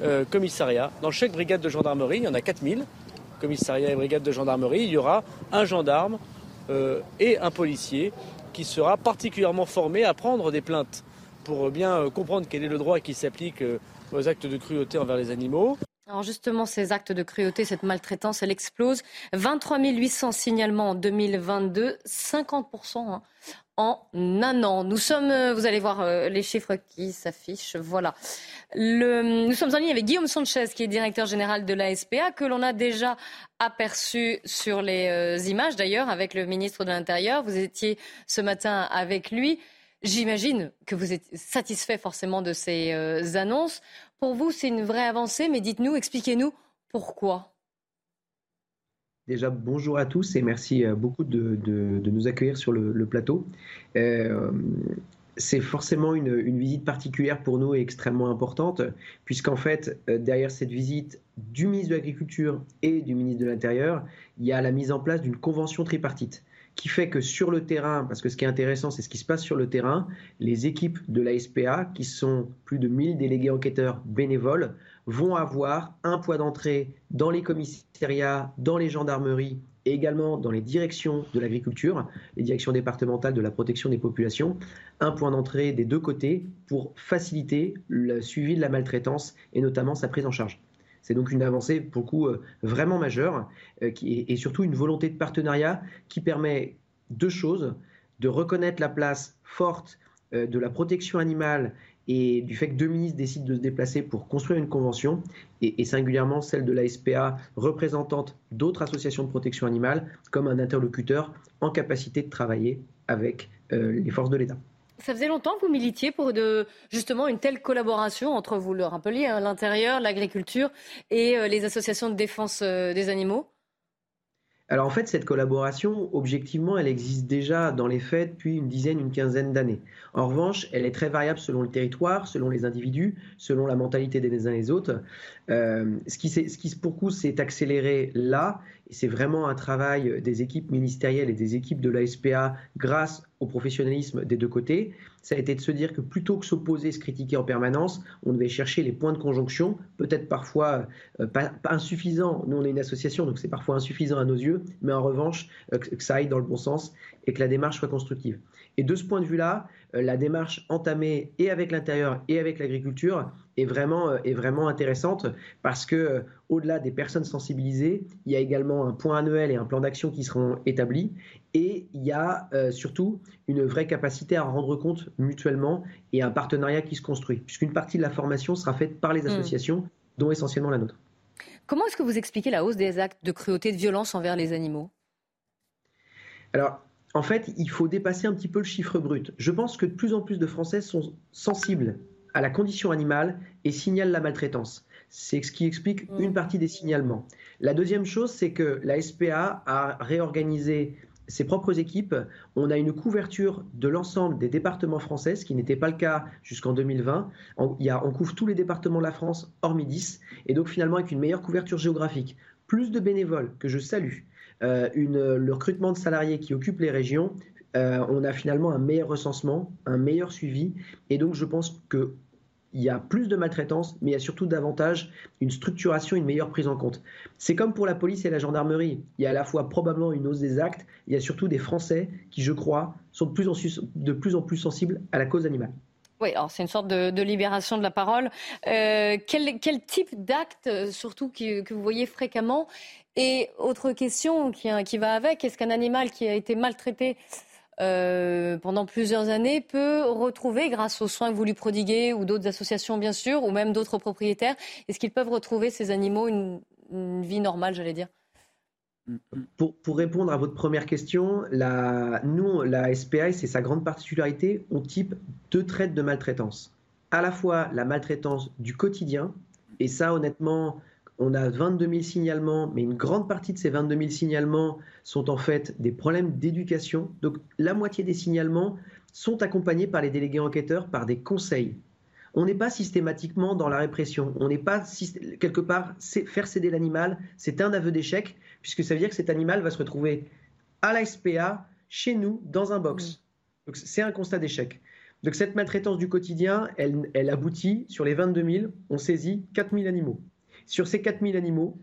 euh, commissariat, dans chaque brigade de gendarmerie, il y en a 4000 commissariats et brigades de gendarmerie, il y aura un gendarme euh, et un policier qui sera particulièrement formé à prendre des plaintes pour bien euh, comprendre quel est le droit qui s'applique aux actes de cruauté envers les animaux. Alors justement, ces actes de cruauté, cette maltraitance, elle explose. 23 800 signalements en 2022, 50% en un an. Nous sommes, euh, vous allez voir euh, les chiffres qui s'affichent. Voilà. Nous sommes en ligne avec Guillaume Sanchez, qui est directeur général de la SPA, que l'on a déjà aperçu sur les euh, images d'ailleurs avec le ministre de l'Intérieur. Vous étiez ce matin avec lui. J'imagine que vous êtes satisfait forcément de ces annonces. Pour vous, c'est une vraie avancée, mais dites-nous, expliquez-nous pourquoi. Déjà, bonjour à tous et merci euh, beaucoup de, nous accueillir sur le, plateau. Euh, c'est forcément une, visite particulière pour nous et extrêmement importante, puisqu'en fait, euh, derrière cette visite du ministre de l'Agriculture et du ministre de l'Intérieur, il y a la mise en place d'une convention tripartite qui fait que sur le terrain, parce que ce qui est intéressant, c'est ce qui se passe sur le terrain, les équipes de la SPA, qui sont plus de 1000 délégués enquêteurs bénévoles, vont avoir un point d'entrée dans les commissariats, dans les gendarmeries et également dans les directions de l'agriculture, les directions départementales de la protection des populations, un point d'entrée des deux côtés pour faciliter le suivi de la maltraitance et notamment sa prise en charge. C'est donc une avancée pour le euh, vraiment majeure euh, et surtout une volonté de partenariat qui permet deux choses de reconnaître la place forte euh, de la protection animale et du fait que deux ministres décident de se déplacer pour construire une convention, et, singulièrement celle de la SPA, représentante d'autres associations de protection animale, comme un interlocuteur en capacité de travailler avec euh, les forces de l'État. Ça faisait longtemps que vous militiez pour justement une telle collaboration entre, vous le rappeliez, hein, l'intérieur, l'agriculture et euh, les associations de défense euh, des animaux alors en fait, cette collaboration, objectivement, elle existe déjà dans les faits depuis une dizaine, une quinzaine d'années. En revanche, elle est très variable selon le territoire, selon les individus, selon la mentalité des uns et des autres. Euh, ce, qui, pour coup, s'est accéléré là, c'est vraiment un travail des équipes ministérielles et des équipes de l'ASPA grâce au professionnalisme des deux côtés, ça a été de se dire que plutôt que s'opposer, se critiquer en permanence, on devait chercher les points de conjonction, peut-être parfois euh, pas, insuffisants. Nous, on est une association, donc c'est parfois insuffisant à nos yeux, mais en revanche, euh, que ça aille dans le bon sens et que la démarche soit constructive. Et de ce point de vue-là, euh, la démarche entamée et avec l'intérieur et avec l'agriculture est vraiment, est vraiment intéressante parce que au-delà des personnes sensibilisées, il y a également un point annuel et un plan d'action qui seront établis et il y a euh, surtout une vraie capacité à rendre compte mutuellement et un partenariat qui se construit, puisqu'une partie de la formation sera faite par les hmm. associations, dont essentiellement la nôtre. Comment est-ce que vous expliquez la hausse des actes de cruauté, de violence envers les animaux? Alors, en fait, il faut dépasser un petit peu le chiffre brut. Je pense que de plus en plus de Français sont sensibles à la condition animale et signalent la maltraitance. C'est ce qui explique hmm. une partie des signalements. La deuxième chose, c'est que la SPA a réorganisé ses propres équipes. On a une couverture de l'ensemble des départements français, ce qui n'était pas le cas jusqu'en 2020. On, y a, on couvre tous les départements de la France, hormis 10, et donc finalement avec une meilleure couverture géographique. Plus de bénévoles, que je salue, une, le recrutement de salariés qui occupent les régions, euh, on a finalement un meilleur recensement, un meilleur suivi, et donc je pense que il y a plus de maltraitance, mais il y a surtout davantage une structuration, une meilleure prise en compte. C'est comme pour la police et la gendarmerie. Il y a à la fois probablement une hausse des actes, il y a surtout des Français qui, je crois, sont de plus, en plus sensibles à la cause animale. Oui, alors c'est une sorte de, libération de la parole. Euh, quel, type d'acte, euh, surtout, que vous voyez fréquemment? Et autre question qui, qui va avec, est-ce qu'un animal qui a été maltraité pendant plusieurs années peut retrouver, grâce aux soins que vous lui prodiguez, ou d'autres associations bien sûr, ou même d'autres propriétaires, est-ce qu'ils peuvent retrouver ces animaux une vie normale, j'allais dire? Pour, répondre à votre première question, nous, la SPI, c'est sa grande particularité, on type deux traites de maltraitance. À la fois la maltraitance du quotidien, et ça honnêtement, on a 22 000 signalements, mais une grande partie de ces 22 000 signalements sont en fait des problèmes d'éducation. Donc la moitié des signalements sont accompagnés par les délégués enquêteurs par des conseils on n'est pas systématiquement dans la répression. On n'est pas quelque part faire céder l'animal, c'est un aveu d'échec, puisque ça veut dire que cet animal va se retrouver à la SPA, chez nous, dans un box. Donc c'est un constat d'échec. Donc cette maltraitance du quotidien, elle, aboutit, sur les 22 000, on saisit 4 000 animaux. Sur ces 4 000 animaux,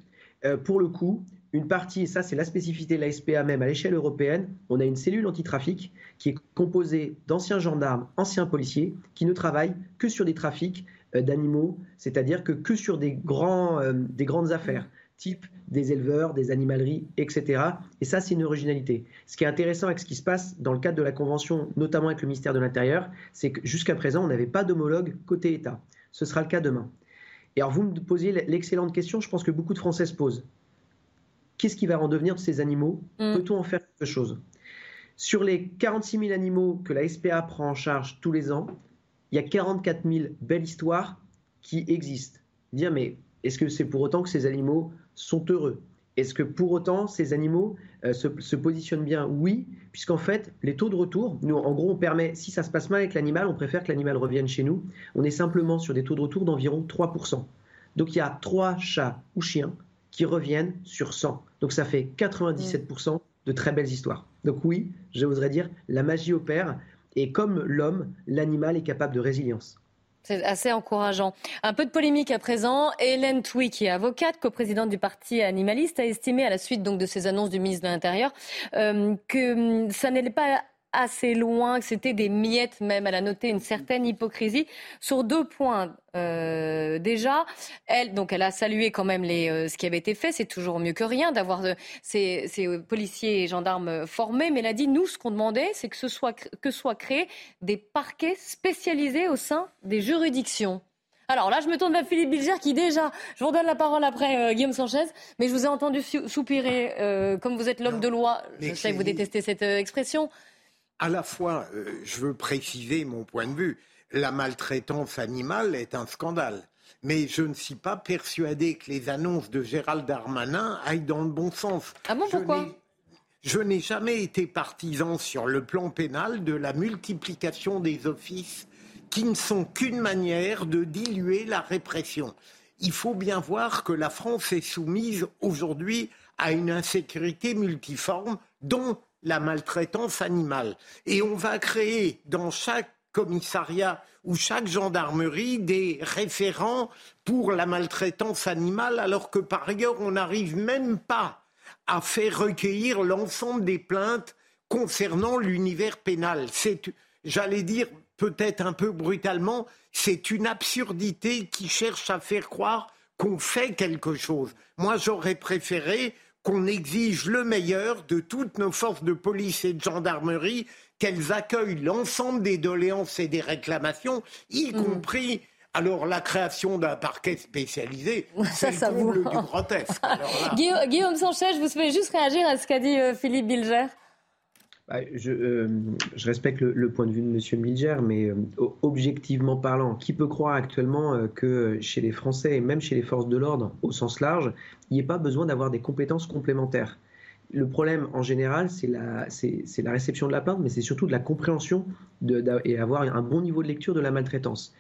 euh, pour le coup, une partie, et ça c'est la spécificité de la SPA même à l'échelle européenne, on a une cellule antitrafic qui est composée d'anciens gendarmes, anciens policiers, qui ne travaillent que sur des trafics euh, d'animaux, c'est-à-dire que, que sur des, grands, euh, des grandes affaires, type des éleveurs, des animaleries, etc. Et ça, c'est une originalité. Ce qui est intéressant avec ce qui se passe dans le cadre de la Convention, notamment avec le ministère de l'Intérieur, c'est que jusqu'à présent, on n'avait pas d'homologue côté État. Ce sera le cas demain. Et alors, vous me posiez l'excellente question, je pense que beaucoup de Français se posent qu'est-ce qui va en devenir de ces animaux? Mm. Peut-on en faire quelque chose? Sur les 46 000 animaux que la SPA prend en charge tous les ans, il y a 44 000 belles histoires qui existent. Dire, mais est-ce que c'est pour autant que ces animaux sont heureux Est-ce que pour autant ces animaux euh, se, positionnent bien? Oui, puisqu'en fait, les taux de retour, nous, en gros, on permet, si ça se passe mal avec l'animal, on préfère que l'animal revienne chez nous. On est simplement sur des taux de retour d'environ 3%. Donc il y a 3 chats ou chiens qui reviennent sur 100. Donc ça fait 97% de très belles histoires. Donc oui, je voudrais dire, la magie opère et comme l'homme, l'animal est capable de résilience. C'est assez encourageant. Un peu de polémique à présent. Hélène Touy, qui est avocate, coprésidente du parti animaliste, a estimé à la suite de ces annonces du ministre de l'Intérieur euh, que hum, ça n'allait pas assez loin, que c'était des miettes même. Elle a noté une certaine hypocrisie sur deux points. Euh, déjà, elle, donc, elle a salué quand même les, euh, ce qui avait été fait. C'est toujours mieux que rien d'avoir euh, ces, policiers et gendarmes formés. Mais elle a dit, nous, ce qu'on demandait, c'est que ce soit que soient créés des parquets spécialisés au sein des juridictions. Alors là, je me tourne vers Philippe Bilger qui déjà, je vous redonne la parole après Guillaume Sanchez, mais je vous ai entendu soupirer, comme vous êtes l'homme de loi, je sais que vous détestez cette expression, à la fois, euh, je veux préciser mon point de vue, la maltraitance animale est un scandale. Mais je ne suis pas persuadé que les annonces de Gérald Darmanin aillent dans le bon sens. Ah bon, pourquoi Je n'ai jamais été partisan sur le plan pénal de la multiplication des offices qui ne sont qu'une manière de diluer la répression. Il faut bien voir que la France est soumise aujourd'hui à une insécurité multiforme dont la maltraitance animale. Et on va créer dans chaque commissariat ou chaque gendarmerie des référents pour la maltraitance animale, alors que par ailleurs, on n'arrive même pas à faire recueillir l'ensemble des plaintes concernant l'univers pénal. C'est, j'allais dire, peut-être un peu brutalement, c'est une absurdité qui cherche à faire croire qu'on fait quelque chose. Moi, j'aurais préféré qu'on exige le meilleur de toutes nos forces de police et de gendarmerie, qu'elles accueillent l'ensemble des doléances et des réclamations, y mm. compris alors la création d'un parquet spécialisé, *laughs* c'est ça, le du grotesque. *laughs* Guillaume, Sanchez, je vous fais juste réagir à ce qu'a dit euh, Philippe Bilger. Bah, euh, je, respecte le, point de vue de M. Milger, mais euh, objectivement parlant, qui peut croire actuellement euh, que chez les Français et même chez les forces de l'ordre au sens large, il n'y ait pas besoin d'avoir des compétences complémentaires? Le problème en général, c'est la, la, réception de la plainte, mais c'est surtout de la compréhension de, et avoir un bon niveau de lecture de la maltraitance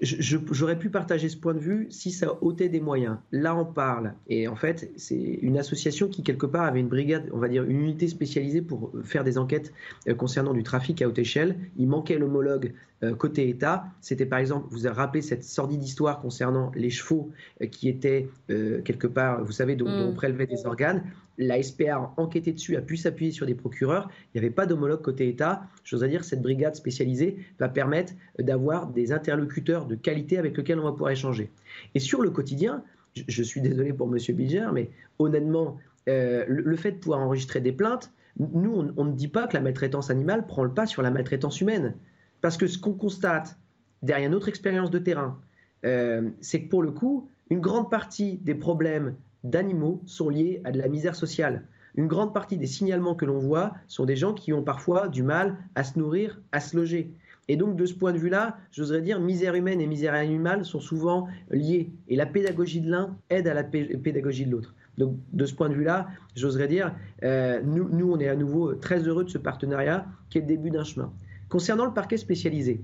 j'aurais pu partager ce point de vue si ça ôtait des moyens. Là, on parle. Et en fait, c'est une association qui, quelque part, avait une brigade, on va dire une unité spécialisée pour faire des enquêtes euh, concernant du trafic à haute échelle. Il manquait l'homologue euh, côté État. C'était, par exemple, vous avez rappelé cette sordide histoire concernant les chevaux euh, qui étaient, quelque part, vous savez, dont, dont on prélevait des organes la SPA a dessus, a pu s'appuyer sur des procureurs. Il n'y avait pas d'homologue côté État. À dire, cette brigade spécialisée va permettre d'avoir des interlocuteurs de qualité avec lesquels on va pouvoir échanger. Et sur le quotidien, je, suis désolé pour M. Bilger, mais honnêtement, euh, le, fait de pouvoir enregistrer des plaintes, Nous, on, ne dit pas que la maltraitance animale prend le pas sur la maltraitance humaine. Parce que ce qu'on constate derrière notre expérience de terrain, euh, c'est que pour le coup, une grande partie des problèmes d'animaux sont liés à de la misère sociale. Une grande partie des signalements que l'on voit sont des gens qui ont parfois du mal à se nourrir, à se loger. Et donc, de ce point de vue-là, j'oserais dire, misère humaine et misère animale sont souvent liées. Et la pédagogie de l'un aide à la pédagogie de l'autre. Donc, de ce point de vue-là, j'oserais dire, euh, nous, nous, on est à nouveau très heureux de ce partenariat qui est le début d'un chemin. Concernant le parquet spécialisé,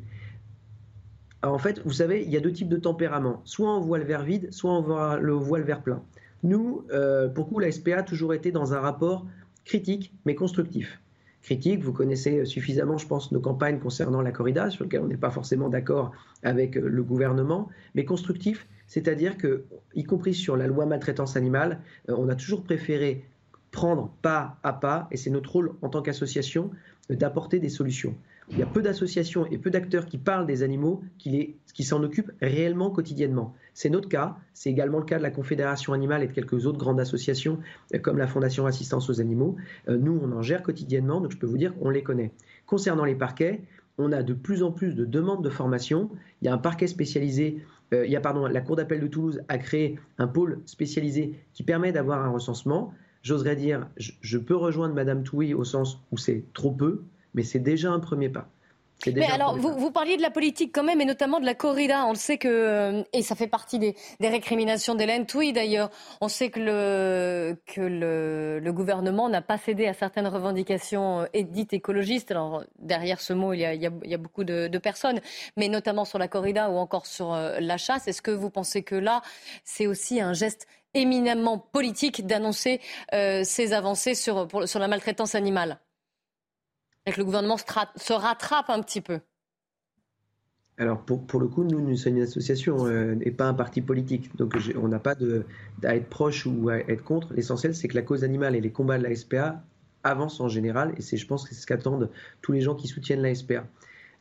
en fait, vous savez, il y a deux types de tempéraments. Soit on voit le verre vide, soit on voit le, voit le verre plein. Nous, euh, pour coup, la SPA a toujours été dans un rapport critique, mais constructif critique. Vous connaissez suffisamment, je pense, nos campagnes concernant la corrida, sur lesquelles on n'est pas forcément d'accord avec euh, le gouvernement, mais constructif, c'est-à-dire que, y compris sur la loi maltraitance animale, euh, on a toujours préféré prendre pas à pas, et c'est notre rôle en tant qu'association, d'apporter des solutions. Il y a peu d'associations et peu d'acteurs qui parlent des animaux, qui, qui s'en occupent réellement quotidiennement. C'est notre cas, c'est également le cas de la Confédération animale et de quelques autres grandes associations euh, comme la Fondation Assistance aux animaux. Euh, nous, on en gère quotidiennement, donc je peux vous dire qu'on les connaît. Concernant les parquets, on a de plus en plus de demandes de formation. Il y a un parquet spécialisé, euh, il y a, pardon, la Cour d'appel de Toulouse a créé un pôle spécialisé qui permet d'avoir un recensement. J'oserais dire, je, peux rejoindre Madame Touy au sens où c'est trop peu, mais c'est déjà un premier pas. Mais alors, vous, vous, parliez de la politique quand même, et notamment de la corrida. On le sait que, euh, et ça fait partie des, des récriminations d'Hélène Touy d'ailleurs, on sait que le, que le, le gouvernement n'a pas cédé à certaines revendications euh, dites écologistes. Alors, derrière ce mot, il y a, il y a, il y a beaucoup de, de, personnes, mais notamment sur la corrida ou encore sur euh, la chasse. Est-ce que vous pensez que là, c'est aussi un geste éminemment politique d'annoncer euh, ces avancées sur, pour, sur la maltraitance animale? Que le gouvernement se, rattrape un petit peu alors pour, le coup, nous, nous sommes une association euh, et pas un parti politique. Donc on n'a pas à être proche ou à être contre. L'essentiel, c'est que la cause animale et les combats de la SPA avancent en général. Et c'est, je pense que c'est ce qu'attendent tous les gens qui soutiennent la SPA.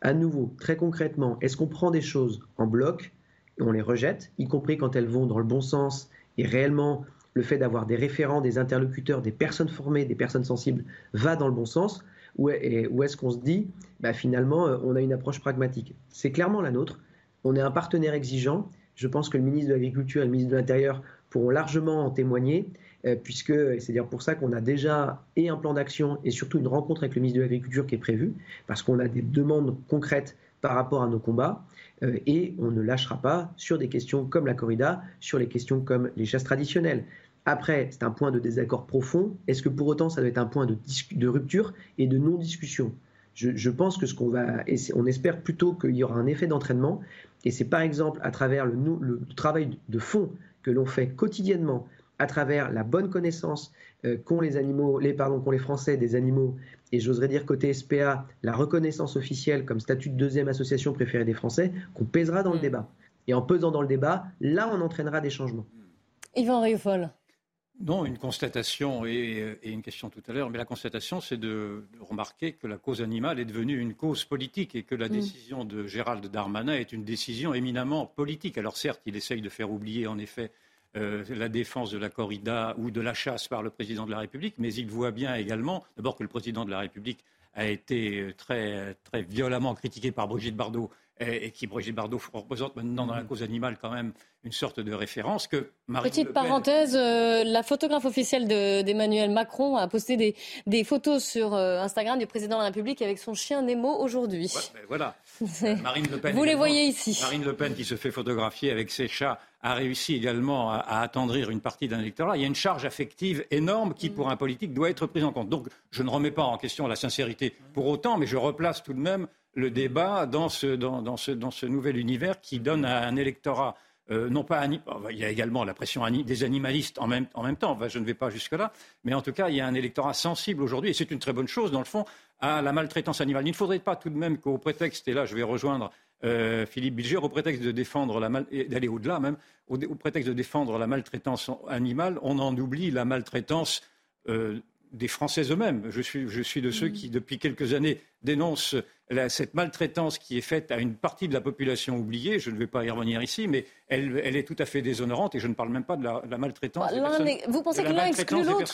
À nouveau, très concrètement, est-ce qu'on prend des choses en bloc et on les rejette, y compris quand elles vont dans le bon sens et réellement le fait d'avoir des référents, des interlocuteurs, des personnes formées, des personnes sensibles va dans le bon sens? Ou est-ce qu'on se dit, bah, finalement, euh, on a une approche pragmatique C'est clairement la nôtre. On est un partenaire exigeant. Je pense que le ministre de l'Agriculture et le ministre de l'Intérieur pourront largement en témoigner, euh, puisque c'est dire pour ça qu'on a déjà un plan d'action et surtout une rencontre avec le ministre de l'Agriculture qui est prévue, parce qu'on a des demandes concrètes par rapport à nos combats, euh, et on ne lâchera pas sur des questions comme la corrida, sur les questions comme les chasses traditionnelles. Après, c'est un point de désaccord profond. Est-ce que pour autant, ça doit être un point de, de rupture et de non-discussion? Je, pense que ce qu'on va, on espère plutôt qu'il y aura un effet d'entraînement. Et c'est par exemple à travers le, le travail de fond que l'on fait quotidiennement, à travers la bonne connaissance euh, qu'ont les animaux, les pardon, qu'ont les Français des animaux, et j'oserais dire côté SPA, la reconnaissance officielle comme statut de deuxième association préférée des Français, qu'on pèsera dans le mm. débat. Et en pesant dans le débat, là, on entraînera des changements. Yvan Rioufol. Non, une constatation et, une question tout à l'heure, mais la constatation, c'est de, remarquer que la cause animale est devenue une cause politique et que la mm. décision de Gérald Darmanin est une décision éminemment politique. Alors certes, il essaye de faire oublier en effet euh, la défense de la corrida ou de la chasse par le président de la République, mais il voit bien également, d'abord que le président de la République a été très, très violemment critiqué par Brigitte Bardot et, qui, Brigitte Bardot, représente maintenant dans la cause animale quand même une sorte de référence que Petite parenthèse, euh, la photographe officielle d'Emmanuel Macron a posté des, des photos sur euh, Instagram du président de la République avec son chien Nemo aujourd'hui. Ben voilà. *laughs* Marine Le Pen. Vous les voyez ici. Marine Le Pen qui se fait photographier avec ses chats a réussi également à, attendrir une partie d'un électorat. Il y a une charge affective énorme qui, pour un politique, doit être prise en compte. Donc, je ne remets pas en question la sincérité pour autant, mais je replace tout de même le débat dans ce, nouvel univers qui donne à un électorat euh, non pas il y a également la pression des animalistes en même, en même temps, je ne vais pas jusque-là, mais en tout cas, il y a un électorat sensible aujourd'hui, et c'est une très bonne chose, dans le fond, à la maltraitance animale. Il ne faudrait pas tout de même qu'au prétexte, et là je vais rejoindre euh, Philippe Bilger, au prétexte de défendre la d'aller au-delà même, au, prétexte de défendre la maltraitance animale, on en oublie la maltraitance euh, des Français eux-mêmes. Je suis, je suis de ceux mmh. qui, depuis quelques années, dénonce cette maltraitance qui est faite à une partie de la population oubliée, je ne vais pas y revenir ici, mais elle, est tout à fait déshonorante et je ne parle même pas de la, maltraitance. Bah, vous pensez que l'un exclut l'autre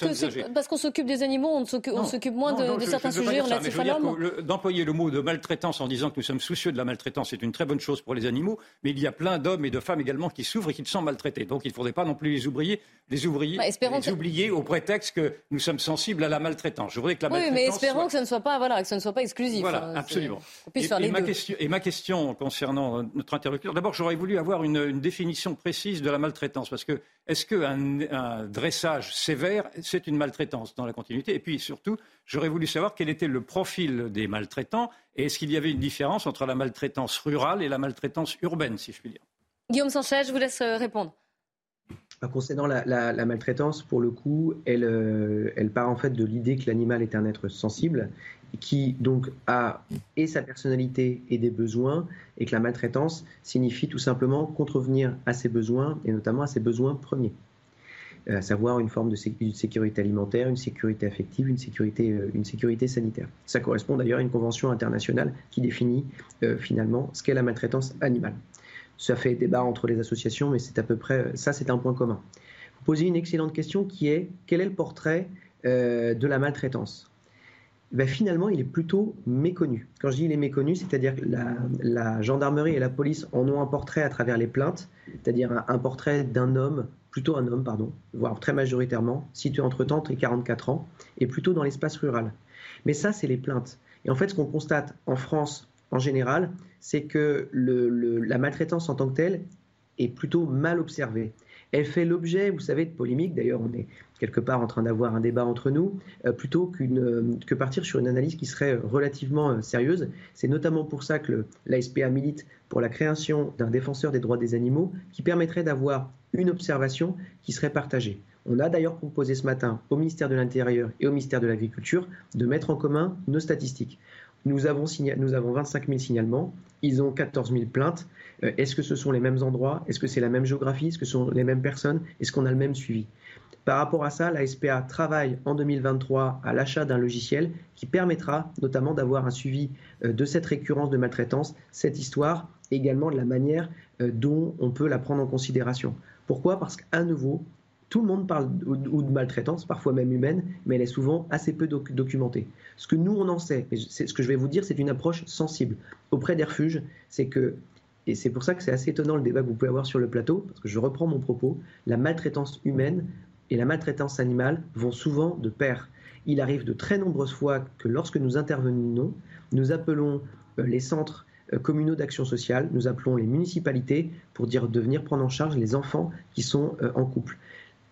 Parce qu'on s'occupe des animaux, on s'occupe moins de, certains sujets relatifs à l'homme D'employer le mot de maltraitance en disant que nous sommes soucieux de la maltraitance, c'est une très bonne chose pour les animaux, mais il y a plein d'hommes et de femmes également qui souffrent et qui sont maltraités. Donc il ne faudrait pas non plus les oublier, les ouvriers, bah, les oublier au prétexte que nous sommes sensibles à la maltraitance. Je voudrais que la oui, mais espérons que ce ne soit pas, voilà, que ce ne soit pas exclusif. Voilà, hein, absolument. Et, ma question, et, ma question, concernant notre interlocuteur, d'abord j'aurais voulu avoir une définition précise de la maltraitance Parce que est-ce qu'un un dressage sévère, c'est une maltraitance dans la continuité? Et puis surtout, j'aurais voulu savoir quel était le profil des maltraitants et est-ce qu'il y avait une différence entre la maltraitance rurale et la maltraitance urbaine, si je puis dire? Guillaume Sanchez, je vous laisse euh, répondre. Bah, concernant la, maltraitance, pour le coup, elle, euh, elle part en fait de l'idée que l'animal est un être sensible qui donc a et sa personnalité et des besoins, et que la maltraitance signifie tout simplement contrevenir à ses besoins, et notamment à ses besoins premiers, euh, à savoir une forme de sécurité alimentaire, une sécurité affective, une sécurité, euh, une sécurité sanitaire. Ça correspond d'ailleurs à une convention internationale qui définit euh, finalement ce qu'est la maltraitance animale. Ça fait débat entre les associations, mais c'est à peu près ça, c'est un point commun. Vous posez une excellente question qui est quel est le portrait de la maltraitance? Ben, finalement, il est plutôt méconnu. Quand je dis il est méconnu, c'est-à-dire que la, gendarmerie et la police en ont un portrait à travers les plaintes, c'est-à-dire un, portrait d'un homme, plutôt un homme, pardon, voire très majoritairement, situé entre 30 et 44 ans, et plutôt dans l'espace rural. Mais ça, c'est les plaintes. Et en fait, ce qu'on constate en France, en général, c'est que la maltraitance en tant que telle est plutôt mal observée. Elle fait l'objet, vous savez, de polémiques. D'ailleurs, on est quelque part en train d'avoir un débat entre nous, euh, plutôt qu'une, que partir sur une analyse qui serait relativement euh, sérieuse. C'est notamment pour ça que l'ASPA milite pour la création d'un défenseur des droits des animaux qui permettrait d'avoir une observation qui serait partagée. On a d'ailleurs proposé ce matin au ministère de l'Intérieur et au ministère de l'Agriculture de mettre en commun nos statistiques. Nous avons, nous avons 25 000 signalements, ils ont 14 000 plaintes. Euh, est-ce que ce sont les mêmes endroits? Est-ce que c'est la même géographie? Est-ce que ce sont les mêmes personnes? Est-ce qu'on a le même suivi? Par rapport à ça, la SPA travaille en 2023 à l'achat d'un logiciel qui permettra notamment d'avoir un suivi euh, de cette récurrence de maltraitance, cette histoire, également de la manière euh, dont on peut la prendre en considération. Pourquoi? Parce qu'à nouveau, tout le monde parle ou de maltraitance, parfois même humaine, mais elle est souvent assez peu documentée. Ce que nous, on en sait, et ce que je vais vous dire, c'est une approche sensible. Auprès des refuges, c'est que, et c'est pour ça que c'est assez étonnant le débat que vous pouvez avoir sur le plateau, parce que je reprends mon propos, la maltraitance humaine et la maltraitance animale vont souvent de pair. Il arrive de très nombreuses fois que lorsque nous intervenons, nous appelons euh, les centres euh, communaux d'action sociale, nous appelons les municipalités pour dire de venir prendre en charge les enfants qui sont euh, en couple.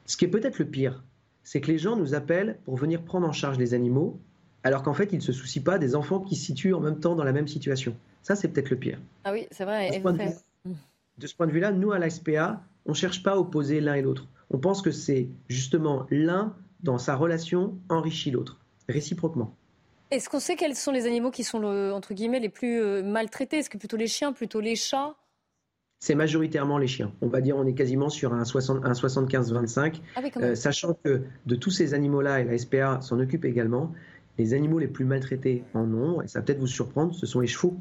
Ce qui est peut-être le pire, c'est que les gens nous appellent pour venir prendre en charge les animaux, alors qu'en fait, ils ne se soucient pas des enfants qui se situent en même temps dans la même situation. Ça, c'est peut-être le pire. Ah oui, c'est vrai. De ce, point de, vue, de ce point de vue-là, nous, à la SPA, on ne cherche pas à opposer l'un et l'autre. On pense que c'est justement l'un, dans sa relation, enrichit l'autre, réciproquement. Est-ce qu'on sait quels sont les animaux qui sont, entre guillemets, les plus euh, maltraités? Est-ce que plutôt les chiens, plutôt les chats? C'est majoritairement les chiens. On va dire on est quasiment sur un, 75-25, ah euh, sachant que de tous ces animaux-là, et la SPA s'en occupe également, les animaux les plus maltraités en nombre, et ça va peut-être vous surprendre, ce sont les chevaux.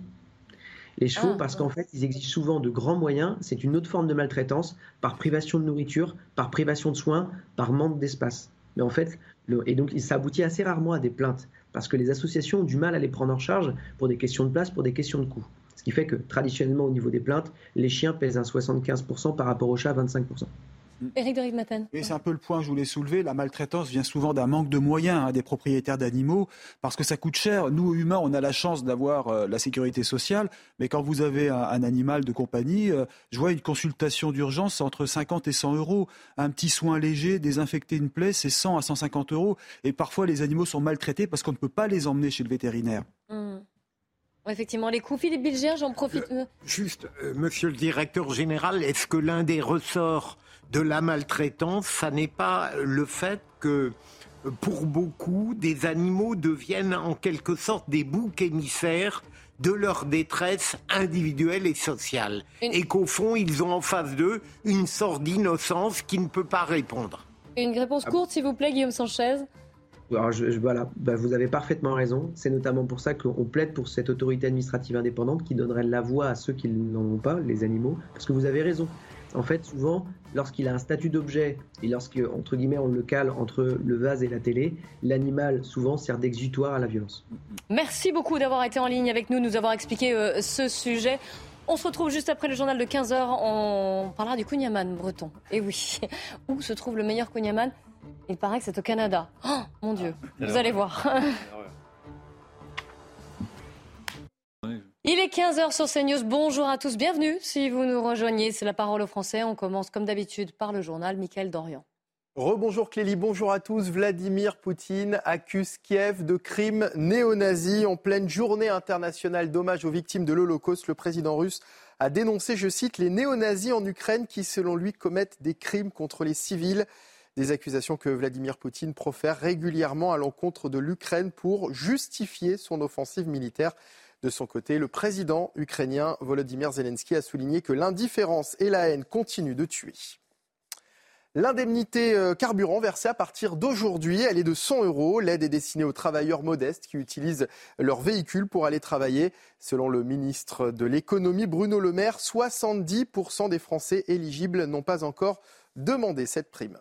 Les chevaux, ah, parce qu'en fait, ils exigent souvent de grands moyens. C'est une autre forme de maltraitance par privation de nourriture, par privation de soins, par manque d'espace. Mais en fait, et donc ça aboutit assez rarement à des plaintes, parce que les associations ont du mal à les prendre en charge pour des questions de place, pour des questions de coût. Ce qui fait que traditionnellement, au niveau des plaintes, les chiens pèsent un 75% par rapport aux chats, 25%. Éric de. Oui, c'est un peu le point que je voulais soulever. La maltraitance vient souvent d'un manque de moyens hein, des propriétaires d'animaux parce que ça coûte cher. Nous, humains, on a la chance d'avoir euh, la sécurité sociale, mais quand vous avez un, animal de compagnie, euh, je vois une consultation d'urgence, c'est entre 50 et 100 euros. Un petit soin léger, désinfecter une plaie, c'est 100 à 150 euros. Et parfois, les animaux sont maltraités parce qu'on ne peut pas les emmener chez le vétérinaire. Mmh. Effectivement, les coûts. Philippe Bilger, j'en profite. Euh, juste, euh, monsieur le directeur général, est-ce que l'un des ressorts de la maltraitance, ça n'est pas le fait que pour beaucoup, des animaux deviennent en quelque sorte des boucs émissaires de leur détresse individuelle et sociale? Et qu'au fond, ils ont en face d'eux une sorte d'innocence qui ne peut pas répondre. Une réponse courte, s'il vous plaît, Guillaume Sanchez voilà, bah, vous avez parfaitement raison. C'est notamment pour ça qu'on plaide pour cette autorité administrative indépendante qui donnerait la voix à ceux qui n'en ont pas, les animaux. Parce que vous avez raison. En fait, souvent, lorsqu'il a un statut d'objet et lorsque, entre guillemets, on le cale entre le vase et la télé, l'animal souvent sert d'exutoire à la violence. Merci beaucoup d'avoir été en ligne avec nous, nous avoir expliqué euh, ce sujet. On se retrouve juste après le journal de 15h. On parlera du Kunyaman breton. Et oui, *laughs* où se trouve le meilleur Kunyaman il paraît que c'est au Canada. Oh, mon Dieu, vous allez voir. Il est 15h sur CNews. Bonjour à tous, bienvenue. Si vous nous rejoignez, c'est la parole aux Français. On commence comme d'habitude par le journal Michael Dorian. Rebonjour Clélie, bonjour à tous. Vladimir Poutine accuse Kiev de crimes néo-nazis. En pleine journée internationale d'hommage aux victimes de l'Holocauste, le président russe a dénoncé, je cite, les néo-nazis en Ukraine qui, selon lui, commettent des crimes contre les civils. Des accusations que Vladimir Poutine profère régulièrement à l'encontre de l'Ukraine pour justifier son offensive militaire. De son côté, le président ukrainien Volodymyr Zelensky a souligné que l'indifférence et la haine continuent de tuer. L'indemnité euh, carburant versée à partir d'aujourd'hui, est de 100 euros. L'aide est destinée aux travailleurs modestes qui utilisent leur véhicule pour aller travailler. Selon le ministre de l'économie Bruno Le Maire, 70% des Français éligibles n'ont pas encore demandé cette prime.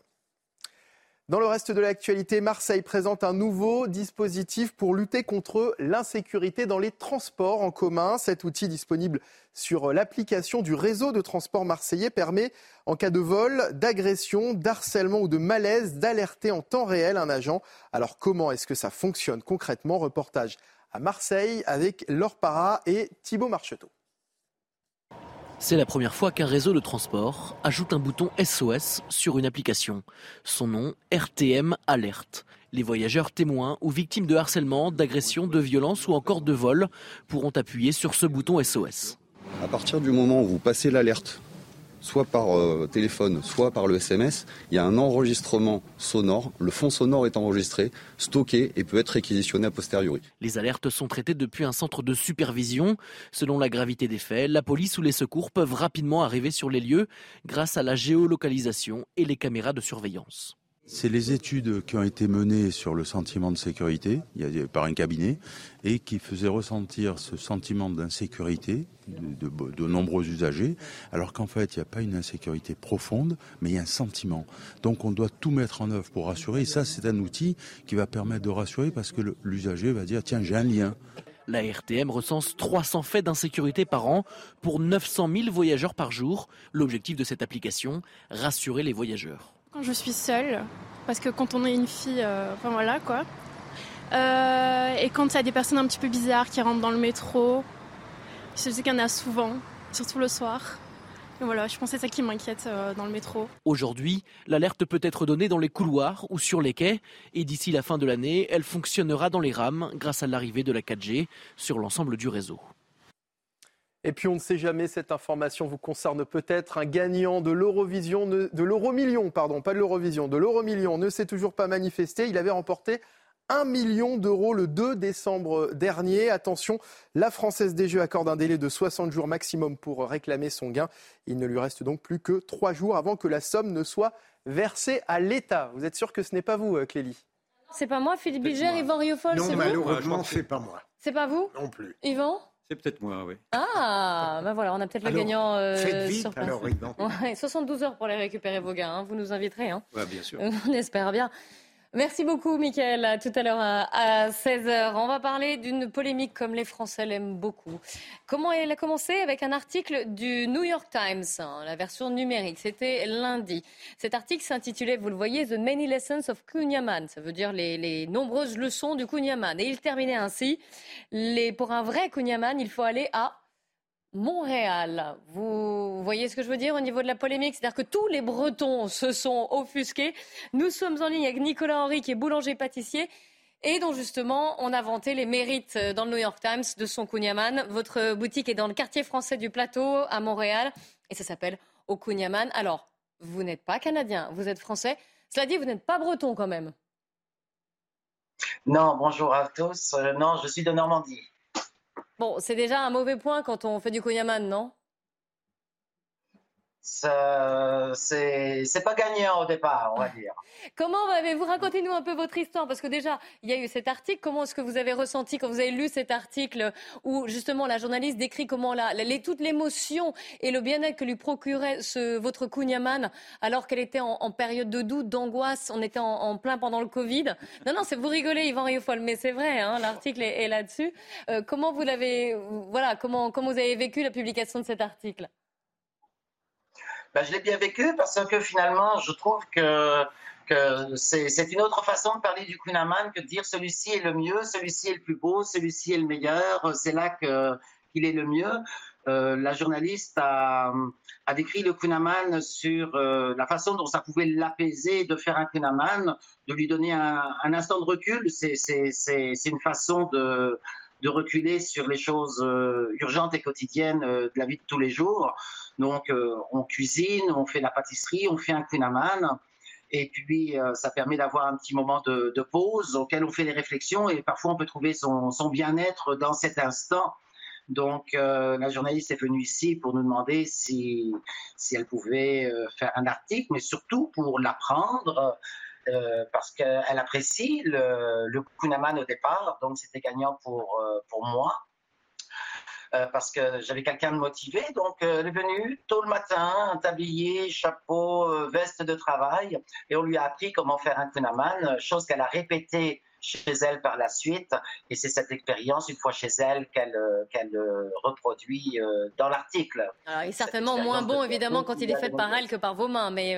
Dans le reste de l'actualité, Marseille présente un nouveau dispositif pour lutter contre l'insécurité dans les transports en commun. Cet outil disponible sur l'application du réseau de transport marseillais permet, en cas de vol, d'agression, d'harcèlement ou de malaise, d'alerter en temps réel un agent. Alors comment est-ce que ça fonctionne concrètement? Reportage à Marseille avec Laure Parra et Thibault Marcheteau. C'est la première fois qu'un réseau de transport ajoute un bouton SOS sur une application. Son nom, RTM Alerte. Les voyageurs témoins ou victimes de harcèlement, d'agression, de violence ou encore de vol pourront appuyer sur ce bouton SOS. À partir du moment où vous passez l'alerte soit par euh, téléphone, soit par le SMS, il y a un enregistrement sonore. Le fond sonore est enregistré, stocké et peut être réquisitionné a posteriori. Les alertes sont traitées depuis un centre de supervision. Selon la gravité des faits, la police ou les secours peuvent rapidement arriver sur les lieux grâce à la géolocalisation et les caméras de surveillance. C'est les études qui ont été menées sur le sentiment de sécurité par un cabinet et qui faisaient ressentir ce sentiment d'insécurité de, nombreux usagers, alors qu'en fait, il n'y a pas une insécurité profonde, mais il y a un sentiment. Donc on doit tout mettre en œuvre pour rassurer. Et ça, c'est un outil qui va permettre de rassurer parce que l'usager va dire, tiens, j'ai un lien. La RTM recense 300 faits d'insécurité par an pour 900 000 voyageurs par jour. L'objectif de cette application, rassurer les voyageurs. Quand je suis seule, parce que quand on est une fille, euh, enfin voilà quoi. Euh, et quand il y a des personnes un petit peu bizarres qui rentrent dans le métro, je sais qu'il y en a souvent, surtout le soir. Et voilà, je pense que c'est ça qui m'inquiète euh, dans le métro. Aujourd'hui, l'alerte peut être donnée dans les couloirs ou sur les quais. Et d'ici la fin de l'année, elle fonctionnera dans les rames grâce à l'arrivée de la 4G sur l'ensemble du réseau. Et puis on ne sait jamais, cette information vous concerne peut-être. Un gagnant de l'Eurovision, de l'Euromillion, pardon, pas de l'Eurovision, de l'Euromillion ne s'est toujours pas manifesté. Il avait remporté 1 million d'euros le 2 décembre dernier. Attention, la Française des Jeux accorde un délai de 60 jours maximum pour réclamer son gain. Il ne lui reste donc plus que 3 jours avant que la somme ne soit versée à l'État. Vous êtes sûr que ce n'est pas vous, euh, Clélie? C'est pas moi, Philippe Bilger, Yvan Riofol, c'est vous? Non, malheureusement, c'est pas moi. C'est pas vous? Non plus. Yvan? C'est peut-être moi, oui. Ah, ben voilà, on a peut-être le gagnant euh, faites vite, sur place. Alors, 72 *laughs* heures pour les récupérer vos gains, hein. vous nous inviterez. Hein. Ouais, bien sûr. *laughs* On espère bien. Merci beaucoup, Mickaël. Tout à l'heure à 16h. On va parler d'une polémique comme les Français l'aiment beaucoup. Comment elle a commencé? Avec un article du New York Times, hein, la version numérique. C'était lundi. Cet article s'intitulait, vous le voyez, The Many Lessons of Kunyaman. Ça veut dire les, nombreuses leçons du Kunyaman. Et il terminait ainsi. Les, pour un vrai Kunyaman, il faut aller à Montréal. Vous voyez ce que je veux dire au niveau de la polémique? C'est-à-dire que tous les Bretons se sont offusqués. Nous sommes en ligne avec Nicolas Henry, qui est boulanger-pâtissier et dont justement on a vanté les mérites dans le New York Times de son Kunyaman. Votre boutique est dans le quartier français du Plateau à Montréal et ça s'appelle Au Kunyaman. Alors, vous n'êtes pas canadien, vous êtes français. Cela dit, vous n'êtes pas breton quand même. Non, bonjour à tous. Euh, non, je suis de Normandie. Bon, c'est déjà un mauvais point quand on fait du Koyaman, non? C'est pas gagnant au départ, on va dire. Comment avez-vous racontez-nous un peu votre histoire parce que déjà il y a eu cet article. Comment est-ce que vous avez ressenti quand vous avez lu cet article où justement la journaliste décrit comment la, les, toute l'émotion et le bien-être que lui procurait ce, votre Kunyaman alors qu'elle était en, période de doute, d'angoisse, on était en, plein pendant le Covid. Non non, c'est vous rigolez Yvan Riofol, mais c'est vrai, hein, l'article est, là-dessus. Euh, comment vous l'avez, voilà, comment comment vous avez vécu la publication de cet article? Ben, je l'ai bien vécu parce que finalement, je trouve que, que c'est une autre façon de parler du Kunaman que de dire celui-ci est le mieux, celui-ci est le plus beau, celui-ci est le meilleur, c'est là qu'il est le mieux. Euh, la journaliste a, a, décrit le Kunaman sur euh, la façon dont ça pouvait l'apaiser de faire un Kunaman, de lui donner un, un instant de recul. C'est une façon de, de reculer sur les choses euh, urgentes et quotidiennes euh, de la vie de tous les jours. Donc, euh, on cuisine, on fait la pâtisserie, on fait un kunaman. Et puis, ça permet d'avoir un petit moment de, pause auquel on fait des réflexions et parfois on peut trouver son, bien-être dans cet instant. Donc, la journaliste est venue ici pour nous demander si, elle pouvait faire un article, mais surtout pour l'apprendre euh, parce qu'elle apprécie le, le Kunaman au départ, donc c'était gagnant euh, pour moi. Euh, parce que j'avais quelqu'un de motivé, donc elle est venue tôt le matin, tablier, chapeau, veste de travail, et on lui a appris comment faire un kunaman, chose qu'elle a répétée chez elle par la suite. Et c'est cette expérience, une fois chez elle, qu'elle euh, euh, reproduit euh, dans l'article. il est certainement moins bon, évidemment, quand il est fait par elle que par vos mains. Mais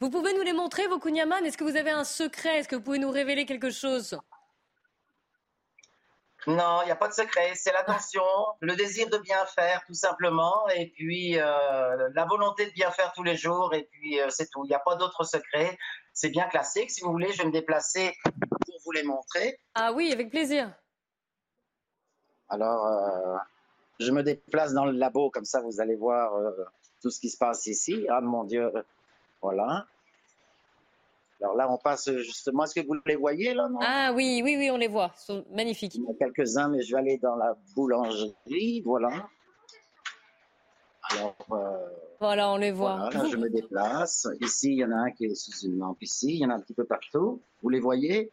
vous pouvez nous les montrer, vos kunyaman? Est-ce que vous avez un secret? Est-ce que vous pouvez nous révéler quelque chose? Non, il n'y a pas de secret. C'est l'attention, le désir de bien faire, tout simplement, et puis la volonté de bien faire tous les jours, et puis c'est tout. Il n'y a pas d'autre secret. C'est bien classique. Si vous voulez, je vais me déplacer vous les montrer. Ah oui, avec plaisir. Alors, euh, je me déplace dans le labo, comme ça vous allez voir euh, tout ce qui se passe ici. Ah mon Dieu, voilà. Alors là, on passe justement. Est-ce que vous les voyez là Ah oui, oui, oui, on les voit. Ils sont magnifiques. Il y en a quelques-uns, mais je vais aller dans la boulangerie. Voilà. Alors, euh, voilà, on les voit. Voilà, là, je me déplace. Ici, il y en a un qui est sous une lampe. Ici, il y en a un petit peu partout. Vous les voyez?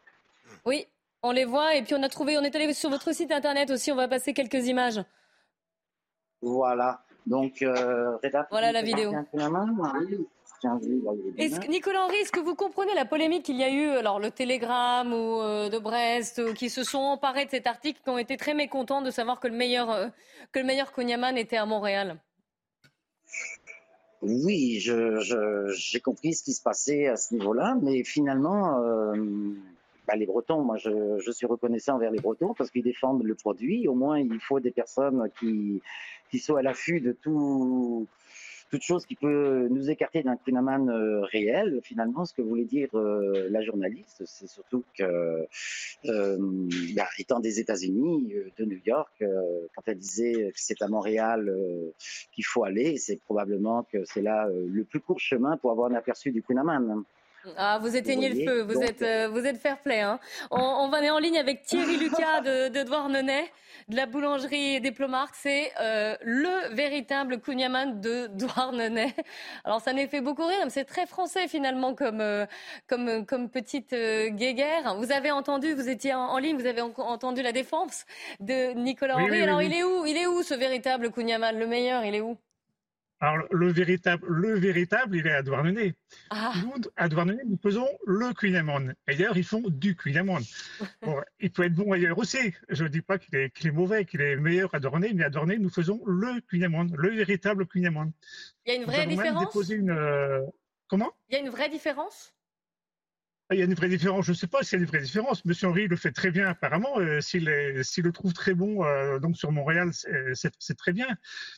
Oui, on les voit. Et puis on a trouvé, on est allé sur votre site internet aussi. On va passer quelques images. Voilà. Donc, euh, voilà la vidéo. Nicolas Henry, est-ce que vous comprenez la polémique qu'il y a eu, alors le Télégramme ou euh, de Brest, euh, qui se sont emparés de cet article, qui ont été très mécontents de savoir que le meilleur, euh, que le meilleur était à Montréal? Oui, j'ai compris ce qui se passait à ce niveau-là, mais finalement, bah, les Bretons, moi je, je, suis reconnaissant envers les Bretons parce qu'ils défendent le produit. Au moins, il faut des personnes qui, qui soient à l'affût de tout, toute chose qui peut nous écarter d'un Kunaman euh, réel. Finalement, ce que voulait dire euh, la journaliste, c'est surtout que, euh, bah, étant des États-Unis, euh, de New York, quand elle disait que c'est à Montréal qu'il faut aller, c'est probablement que c'est là le plus court chemin pour avoir un aperçu du Kunaman. Ah, vous éteignez le feu, vous êtes, euh, vous êtes fair play. Hein. On, va aller en ligne avec Thierry Lucas de, de Douarnenez, de la boulangerie Diplomark. C'est euh, le véritable Kunyaman de Douarnenez. Alors, ça n'est fait beaucoup rire, mais c'est très français finalement comme, euh, comme, comme petite guéguerre. Vous avez entendu, vous étiez en, ligne, vous avez entendu la défense de Nicolas Henry. Alors, il est où Il est où ce véritable Kunyaman Le meilleur, il est où? Alors, le véritable, le véritable, il est à Douarnenez. Ah. Nous, à Douarnenez, nous faisons le Queen Et d'ailleurs, ils font du Queen *laughs* bon, il peut être bon ailleurs aussi. Je ne dis pas qu'il est, est, mauvais, qu'il est meilleur à Douarnenez, mais à Douarnenez, nous faisons le Queen le véritable Queen Il y a une vraie différence? une, euh, Comment? Il y a une vraie différence? Il y a une vraie différence. Je ne sais pas s'il y a une vraie différence. Monsieur Henry le fait très bien apparemment. Euh, s'il le trouve très bon euh, donc sur Montréal, c'est très bien.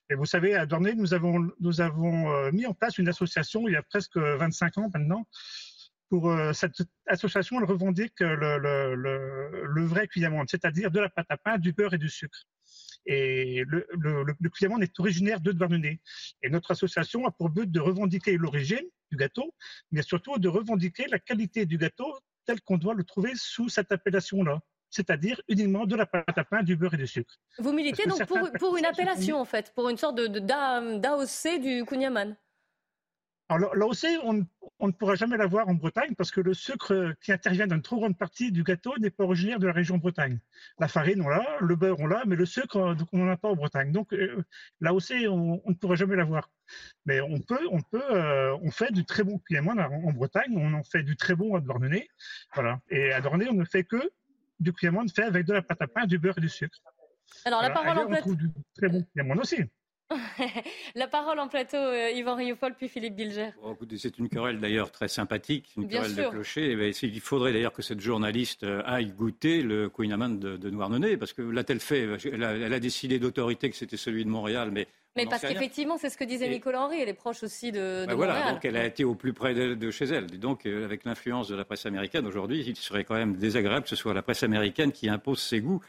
Et vous savez, à Dornay, nous avons, euh, mis en place une association il y a presque 25 ans maintenant. Pour cette association, elle revendique le, vrai cuillamande, c'est-à-dire de la pâte à pain, du beurre et du sucre. Et le, le, le est originaire de Douarnenez. Et notre association a pour but de revendiquer l'origine du gâteau, mais surtout de revendiquer la qualité du gâteau tel qu'on doit le trouver sous cette appellation-là c'est-à-dire uniquement de la pâte à pain, du beurre et du sucre. Vous militez donc pour, pour, une appellation, en fait, pour une sorte de, d'AOC du Kunyaman Alors là aussi, on, ne pourra jamais l'avoir en Bretagne parce que le sucre qui intervient dans une trop grande partie du gâteau n'est pas originaire de la région Bretagne. La farine, on l'a, le beurre, on l'a, mais le sucre, on n'en a pas en Bretagne. Donc euh, là aussi, on, ne pourra jamais l'avoir. Mais on peut, on peut, euh, on fait du très bon cuillemont en, Bretagne, on en fait du très bon à Dornenay. Voilà. Et à Dornenay, on ne fait que du cuillemont fait avec de la pâte à pain, du beurre et du sucre. Alors la parole en on trouve du très bon cuillemont aussi. *laughs* La parole en plateau, euh, Yvan Rioufol, puis Philippe Bilger. c'est une querelle d'ailleurs très sympathique, une querelle de clocher. Ben, il faudrait d'ailleurs que cette journaliste euh, aille goûter le Queen Amman de, de Noirnenez, parce que l'a-t-elle fait? Elle a, décidé d'autorité que c'était celui de Montréal, mais mais parce qu'effectivement, c'est ce que disait Nicolas Henry, elle est proche aussi de, de ben voilà, donc elle a été au plus près de, chez elle. Et donc, euh, avec l'influence de la presse américaine aujourd'hui, il serait quand même désagréable que ce soit la presse américaine qui impose ses goûts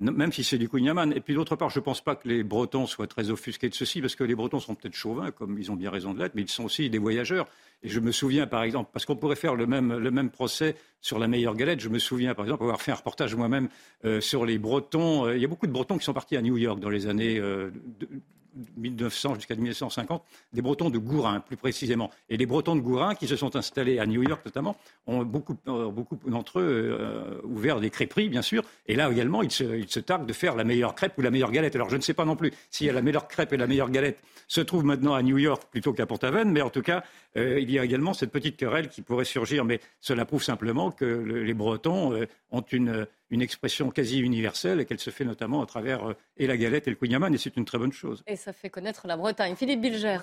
même si c'est du Kunyaman. Et puis d'autre part, je ne pense pas que les Bretons soient très offusqués de ceci, parce que les Bretons sont peut-être chauvins, comme ils ont bien raison de l'être, mais ils sont aussi des voyageurs. Et je me souviens, par exemple, parce qu'on pourrait faire le même, le même procès sur la meilleure galette, je me souviens, par exemple, avoir fait un reportage moi-même euh, sur les Bretons. Euh, il y a beaucoup de Bretons qui sont partis à New York dans les années euh, 1900 jusqu'à 1950, des Bretons de Gourin, plus précisément. Et les Bretons de Gourin, qui se sont installés à New York notamment, ont beaucoup, euh, beaucoup d'entre eux euh, ouvert des crêperies, bien sûr. Et là également, ils se, targuent de faire la meilleure crêpe ou la meilleure galette. Alors je ne sais pas non plus si la meilleure crêpe et la meilleure galette se trouvent maintenant à New York plutôt qu'à Port-Aven, mais en tout cas, euh, il y a également cette petite querelle qui pourrait surgir. Mais cela prouve simplement que les Bretons ont une une expression quasi universelle et qu'elle se fait notamment à travers euh, et la galette et le kouign-amann et c'est une très bonne chose. Et ça fait connaître la Bretagne. Philippe Bilger.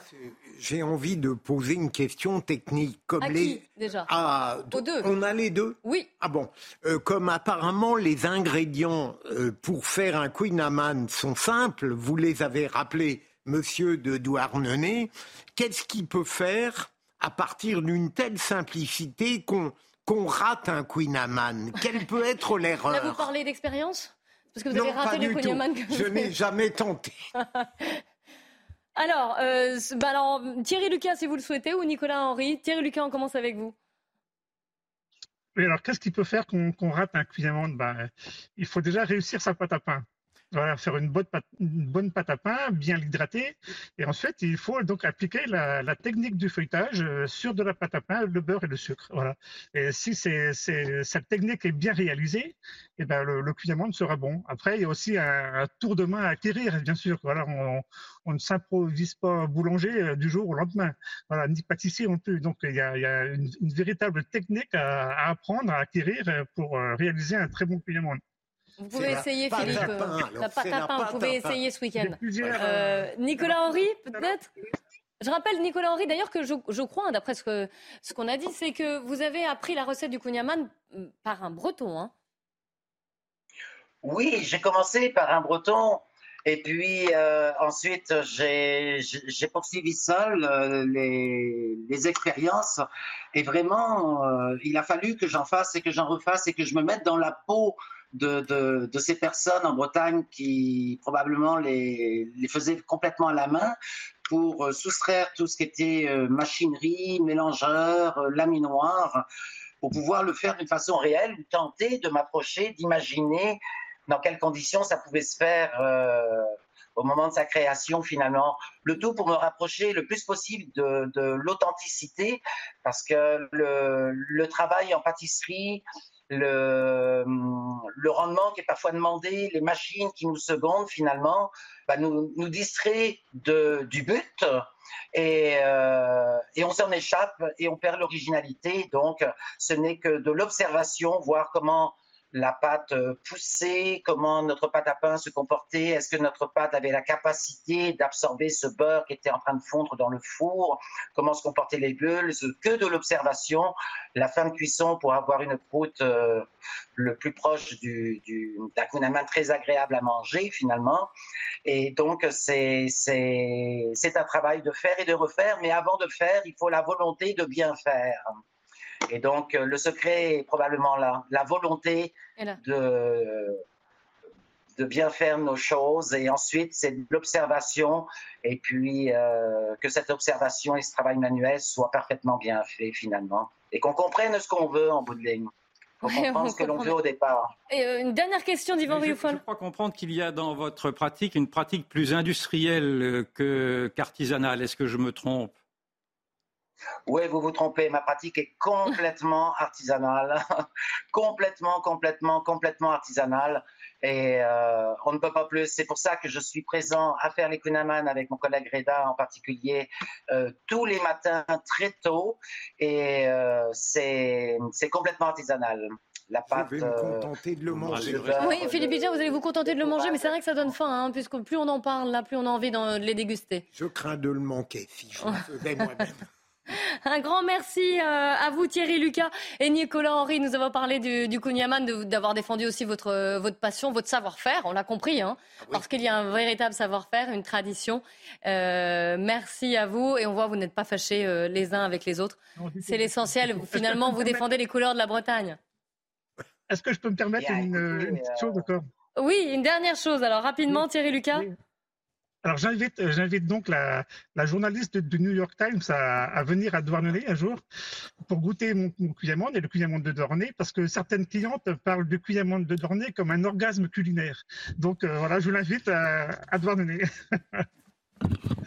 J'ai envie de poser une question technique. Comme à les... qui, déjà? Ah, deux. On a les deux? Oui. Ah bon. Euh, comme apparemment les ingrédients euh, pour faire un kouign-amann sont simples, vous les avez rappelés, monsieur de Douarnenez, qu'est-ce qui peut faire à partir d'une telle simplicité qu'on qu'on rate un Queen Amman Quelle peut être l'erreur Là, vous parlez d'expérience Parce que vous avez raté le Queen Amman. Je n'ai jamais tenté. *laughs* alors, euh, bah alors, Thierry Lucas, si vous le souhaitez, ou Nicolas Henry. Thierry Lucas, on commence avec vous. Oui, alors qu'est-ce qui peut faire qu'on rate un Queen Amman bah, Il faut déjà réussir sa pâte à pain. Voilà, faire une bonne, pâte, une bonne pâte à pain, bien l'hydrater. Et ensuite, il faut donc appliquer la, technique du feuilletage euh, sur de la pâte à pain, le beurre et le sucre. Voilà. Et si c'est, cette technique est bien réalisée, et eh ben le, le sera bon. Après, il y a aussi un, tour de main à acquérir, bien sûr. Voilà, on, ne s'improvise pas boulanger euh, du jour au lendemain. Voilà, ni pâtissier non plus. Donc, il y a, une, véritable technique à, apprendre, à acquérir euh, pour réaliser un très bon cuillère vous pouvez essayer, Philippe. la pâte à pain, vous pouvez essayer ce week-end. Euh, Nicolas Henry, peut-être je rappelle, Nicolas Henry, d'ailleurs, que je, crois, hein, d'après ce qu'on a dit, c'est que vous avez appris la recette du kouign-amann mm, par un breton. Hein. Oui, j'ai commencé par un breton. Et puis euh, ensuite, j'ai poursuivi seul euh, les, les, expériences. Et vraiment, il a fallu que j'en fasse et que j'en refasse et que je me mette dans la peau de, de, ces personnes en Bretagne qui probablement les, les faisaient complètement à la main pour euh, soustraire tout ce qui était euh, machinerie, mélangeur, euh, laminoir, pour pouvoir le faire d'une façon réelle, tenter de m'approcher, d'imaginer dans quelles conditions ça pouvait se faire au moment de sa création finalement. Le tout pour me rapprocher le plus possible de, de l'authenticité, parce que le, le, travail en pâtisserie, le, le, rendement qui est parfois demandé, les machines qui nous secondent finalement, bah nous, nous distrait de, du but et, euh, et on s'en échappe et on perd l'originalité. Donc ce n'est que de l'observation, voir comment la pâte euh, poussée, comment notre pâte à pain se comportait, est-ce que notre pâte avait la capacité d'absorber ce beurre qui était en train de fondre dans le four, comment se comportaient les bulles, que de l'observation, la fin de cuisson pour avoir une croûte euh, le plus proche du, du très agréable à manger finalement. Et donc c'est un travail de faire et de refaire, mais avant de faire, il faut la volonté de bien faire. Et donc, euh, le secret est probablement là, la volonté de, de bien faire nos choses. Et ensuite, c'est l'observation. Et puis, euh, que cette observation et ce travail manuel soient parfaitement bien faits finalement. Et qu'on comprenne ce qu'on veut en bout de ligne. Qu'on comprenne ce que l'on veut au départ. Et euh, une dernière question d'Yvan Rioufol. Je, crois comprendre qu'il y a dans votre pratique une pratique plus industrielle qu'artisanale. Est-ce que je me trompe? Oui, vous vous trompez. Ma pratique est complètement *laughs* artisanale. *laughs* complètement, complètement, complètement artisanale. Et euh, on ne peut pas plus. C'est pour ça que je suis présent à faire les Kunaman avec mon collègue Reda en particulier euh, tous les matins très tôt. Et euh, c'est complètement artisanal. La pâte, je vais me contenter de le manger. Oui, Philippe Bidja, vous allez vous contenter de le manger, mais c'est vrai que ça donne faim, hein, puisque plus on en parle, là, plus on a envie de les déguster. Je crains de le manquer si je le *laughs* faisais moi-même. Un grand merci euh, à vous Thierry Lucas et Nicolas Henry. Nous avons parlé du, du d'avoir défendu aussi votre, votre passion, votre savoir-faire. On l'a compris, hein, ah parce qu'il y a un véritable savoir-faire, une tradition. Euh, merci à vous et on voit que vous n'êtes pas fâchés euh, les uns avec les autres. C'est l'essentiel. Finalement, vous défendez les couleurs de la Bretagne. Est-ce que je peux me permettre une, petite chose encore? Oui, une dernière chose. Alors rapidement, Thierry Lucas. Alors j'invite, euh, j'invite donc la, journaliste du New York Times à, venir à Douarnenez un jour pour goûter mon, mon et le cuillamande de Dornay parce que certaines clientes parlent du cuillamande de Dornay comme un orgasme culinaire. Donc euh, voilà, je l'invite à, à Douarnenez. *laughs*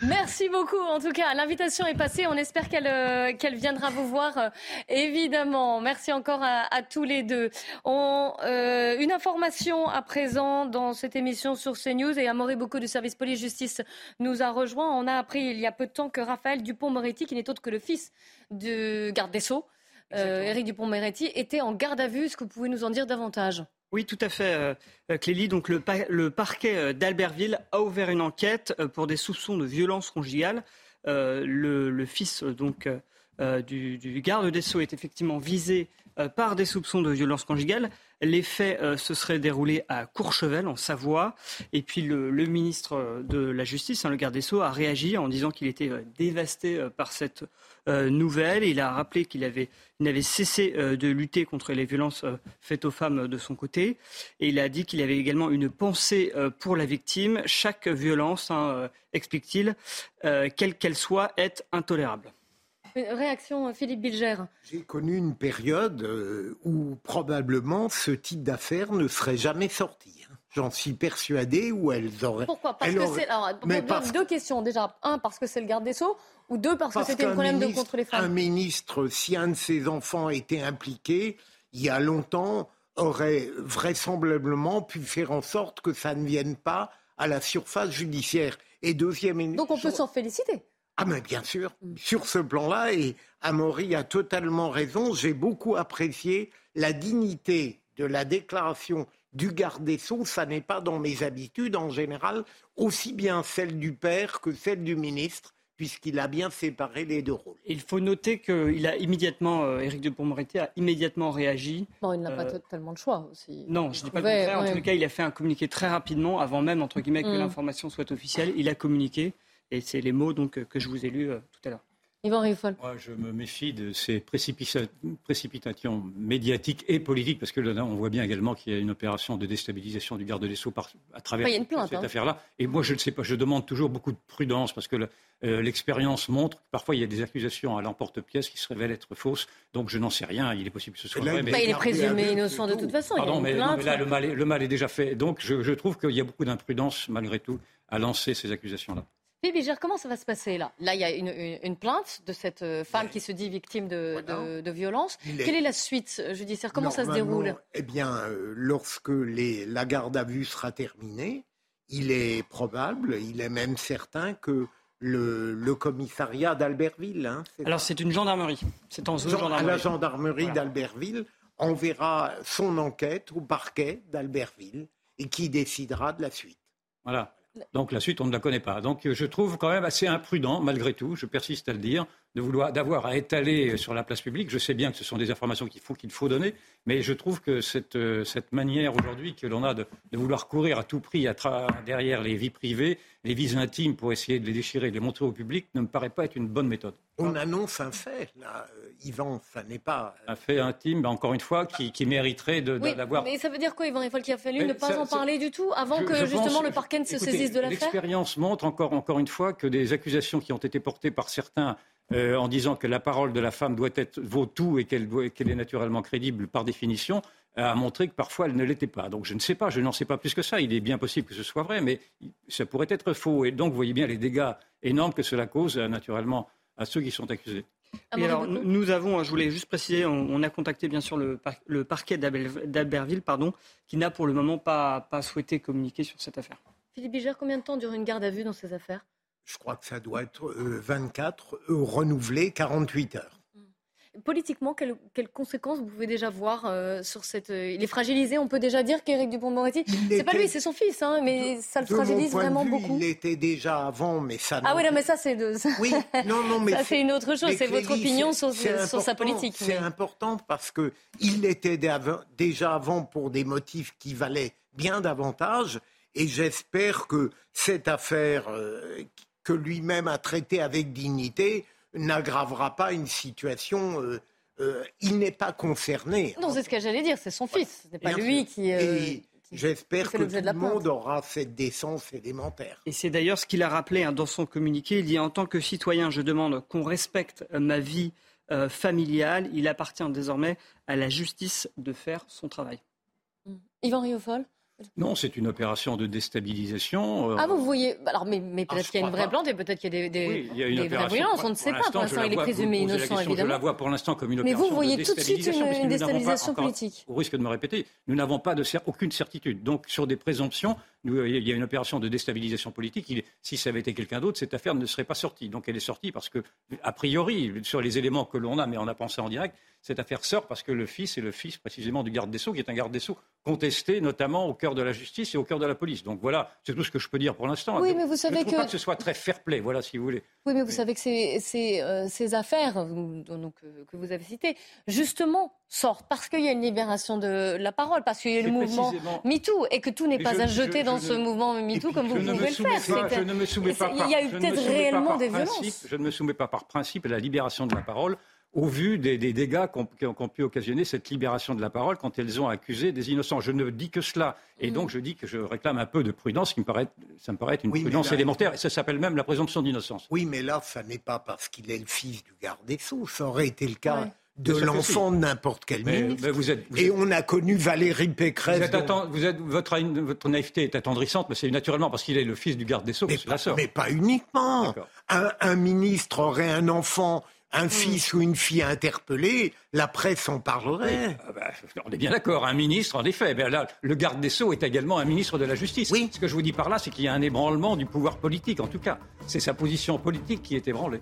Merci beaucoup. En tout cas, l'invitation est passée. On espère qu'elle euh, qu'elle viendra vous voir, euh, évidemment. Merci encore à, tous les deux. On, euh, une information à présent dans cette émission sur CNews et Amaury beaucoup du service police-justice nous a rejoint. On a appris il y a peu de temps que Raphaël Dupont-Moretti, qui n'est autre que le fils du garde des Sceaux, Éric Dupont-Moretti, était en garde à vue. Est-ce que vous pouvez nous en dire davantage? Oui, tout à fait, euh, euh, Clélie. Donc, le, parquet euh, d'Albertville a ouvert une enquête pour des soupçons de violence conjugale. le, fils donc du, du, garde des Sceaux est effectivement visé par des soupçons de violence conjugale. Les faits euh, se seraient déroulés à Courchevel, en Savoie. Et puis le, ministre de la Justice, hein, le garde des Sceaux, a réagi en disant qu'il était euh, dévasté euh, par cette nouvelle. Il a rappelé qu'il avait, n'avait cessé de lutter contre les violences faites aux femmes de son côté. Et il a dit qu'il avait également une pensée pour la victime. Chaque violence, hein, explique-t-il, quelle qu'elle soit, est intolérable. Réaction, Philippe Bilger. J'ai connu une période euh, où probablement ce type d'affaires ne serait jamais sorti. Hein. J'en suis persuadé où elles auraient. Pourquoi? Parce que c'est. Alors, Mais deux, questions. Déjà, un, parce que c'est le garde des Sceaux, ou deux, parce, que c'était un problème de contre les femmes. Un ministre, si un de ses enfants était impliqué, il y a longtemps, aurait vraisemblablement pu faire en sorte que ça ne vienne pas à la surface judiciaire. Et deuxième. Donc on peut s'en féliciter. Ah mais bien sûr, sur ce plan-là, et Amaury a totalement raison, j'ai beaucoup apprécié la dignité de la déclaration du garde des Sceaux, ça n'est pas dans mes habitudes en général, aussi bien celle du père que celle du ministre, puisqu'il a bien séparé les deux rôles. Il faut noter qu'il a immédiatement, euh, Éric Dupond-Moretti a immédiatement réagi. Bon, il n'a pas euh, tellement de choix aussi. Non, je ne dis pas le contraire. En tout cas, il a fait un communiqué très rapidement, avant même, entre guillemets, que mm. l'information soit officielle. Il a communiqué. Et c'est les mots donc, que je vous ai lus euh, tout à l'heure. Yvan Riffol. Moi, je me méfie de ces précipitations médiatiques et politiques, parce que là, on voit bien également qu'il y a une opération de déstabilisation du garde des Sceaux à travers cette hein. affaire-là. Et moi, je ne sais pas, je demande toujours beaucoup de prudence, parce que euh, l'expérience montre que parfois il y a des accusations à l'emporte-pièce qui se révèlent être fausses. Donc je n'en sais rien, il est possible que ce soit vrai. Mais... il est présumé innocent de toute façon. Pardon, mais, là, le mal, est, le mal, est, déjà fait. Donc je, je trouve qu'il y a beaucoup d'imprudence, malgré tout, à lancer ces accusations-là. Bibi, comment ça va se passer là? Là, il y a une, plainte de cette euh, femme qui se dit victime de, de, violence. Quelle est la suite judiciaire? Comment ça se déroule? Eh bien, euh, lorsque les, la garde à vue sera terminée, il est probable, il est même certain que le, commissariat d'Albertville. Hein, Alors, c'est une gendarmerie. C'est en zone gendarmerie. La gendarmerie d'Albertville enverra son enquête au parquet d'Albertville et qui décidera de la suite. Voilà. Donc la suite, on ne la connaît pas. Donc je trouve quand même assez imprudent, malgré tout, je persiste à le dire, de vouloir d'avoir à étaler sur la place publique. Je sais bien que ce sont des informations qu'il faut qu'il faut donner, mais je trouve que cette, euh, cette manière aujourd'hui que l'on a de, vouloir courir à tout prix à derrière les vies privées, les vies intimes pour essayer de les déchirer, de les montrer au public, ne me paraît pas être une bonne méthode. On annonce un fait, là, euh, Yvan, ça n'est pas... Un fait intime, encore une fois, qui, qui mériterait d'avoir... Oui, mais ça veut dire quoi, Yvan? Il qu'il a fallu ne pas en parler du tout avant que justement le parquet ne se saisisse de l'affaire? L'expérience montre encore, encore une fois que des accusations qui ont été portées par certains euh, en disant que la parole de la femme doit être vaut tout et qu'elle est naturellement crédible par définition, a montré que parfois elle ne l'était pas. Donc je ne sais pas, je n'en sais pas plus que ça. Il est bien possible que ce soit vrai, mais ça pourrait être faux. Et donc vous voyez bien les dégâts énormes que cela cause euh, naturellement à ceux qui sont accusés. alors, nous avons, je voulais juste préciser, on, a contacté bien sûr le, le parquet d'Albertville, pardon, qui n'a pour le moment pas, pas souhaité communiquer sur cette affaire. Philippe Bigère, combien de temps dure une garde à vue dans ces affaires? Je crois que ça doit être 24, euh, renouvelé 48 heures. Politiquement, quelles, conséquences vous pouvez déjà voir euh, sur cette... Euh, il est fragilisé, on peut déjà dire qu'Éric Dupont-Moretti, c'est pas lui, c'est son fils, hein, mais ça le fragilise vraiment beaucoup. Il était déjà avant, mais ça... Ah oui, non, mais ça, c'est... De... Oui, non, non, mais... *laughs* ça, c'est une autre chose, c'est votre opinion sur, sa politique. C'est important parce que il était déjà avant pour des motifs qui valaient bien davantage, et j'espère que cette affaire euh, que lui-même a traitée avec dignité n'aggravera pas une situation. Euh, euh, il n'est pas concerné. Non, c'est ce que j'allais dire, c'est son fils, ce n'est pas lui qui. Euh, j'espère que tout le monde aura cette décence élémentaire. Et c'est d'ailleurs ce qu'il a rappelé hein, dans son communiqué. Il dit En tant que citoyen, je demande qu'on respecte ma vie familiale. Il appartient désormais à la justice de faire son travail. Yvan Riofol non, c'est une opération de déstabilisation. Euh, ah, vous voyez. Alors, mais, mais peut-être ah, qu'il y a une vraie plante et peut-être qu'il y a des, des, oui, il y a une vraies violences. On ne sait pas. Pour l'instant, il est présumé innocent, évidemment. Je la vois pour l'instant comme une opération Mais vous voyez tout de suite une, déstabilisation politique. Au risque de me répéter, nous n'avons pas de, aucune certitude. Donc, sur des présomptions, nous, il y a une opération de déstabilisation politique. Il, si ça avait été quelqu'un d'autre, cette affaire ne serait pas sortie. Donc, elle est sortie parce que, a priori, sur les éléments que l'on a, mais on a pensé en direct, cette affaire sort parce que le fils est le fils précisément du garde des Sceaux, qui est un garde des Sceaux contesté notamment au cœur de la justice et au cœur de la police. Donc voilà, c'est tout ce que je peux dire pour l'instant. Oui, mais vous savez je que... pas que ce soit très fair-play, voilà, si vous voulez. Oui, mais vous savez que ces, ces, euh, ces affaires donc, que vous avez citées, justement, sortent parce qu'il y a une libération de la parole, parce qu'il y a le mouvement MeToo et que tout n'est pas à jeter dans ce mouvement MeToo comme vous pouvez le faire. je ne me soumets pas par, il y a eu peut-être réellement des violences. Je ne me soumets pas par principe à la libération de la parole au vu des, dégâts qu'ont pu occasionner cette libération de la parole quand elles ont accusé des innocents. Je ne dis que cela. Et mm. donc, je dis que je réclame un peu de prudence, qui me paraît, ça me paraît être une prudence élémentaire. Et ça s'appelle même la présomption d'innocence. Oui, mais là, ça n'est pas parce qu'il est le fils du garde des Sceaux. Ça aurait été le cas. De l'enfant de n'importe quel ministre. Et on a connu Valérie Pécresse. Vous êtes, votre, votre, naïveté est attendrissante, mais c'est naturellement parce qu'il est le fils du garde des Sceaux, mais, la sœur. Mais pas uniquement. un, ministre aurait un enfant un mm. fils ou une fille interpellé, la presse en parlerait. Ah bah, on est bien d'accord, un ministre, en effet. Là, le garde des Sceaux est également un ministre de la Justice. Oui. Ce que je vous dis par là, c'est qu'il y a un ébranlement du pouvoir politique, en tout cas. C'est sa position politique qui est ébranlée.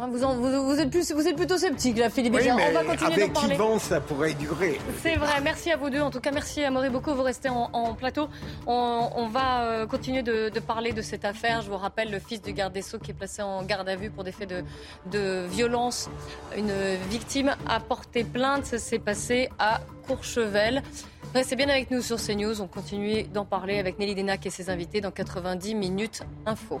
Ah, vous, vous, êtes plus, vous, êtes plutôt sceptique, là, Philippe oui, On va continuer avec parler. Yvan, ça pourrait durer. C'est vrai. Merci à vous deux. En tout cas, merci à Maurice Bocco. Vous restez en, plateau. On, va euh, continuer de, parler de cette affaire. Je vous rappelle le fils du garde des Sceaux qui est placé en garde à vue pour des faits de, de violence. Une victime a porté plainte. Ça s'est passé à Courchevel. Restez bien avec nous sur CNews. On continue d'en parler avec Nelly Denac et ses invités dans 90 minutes info.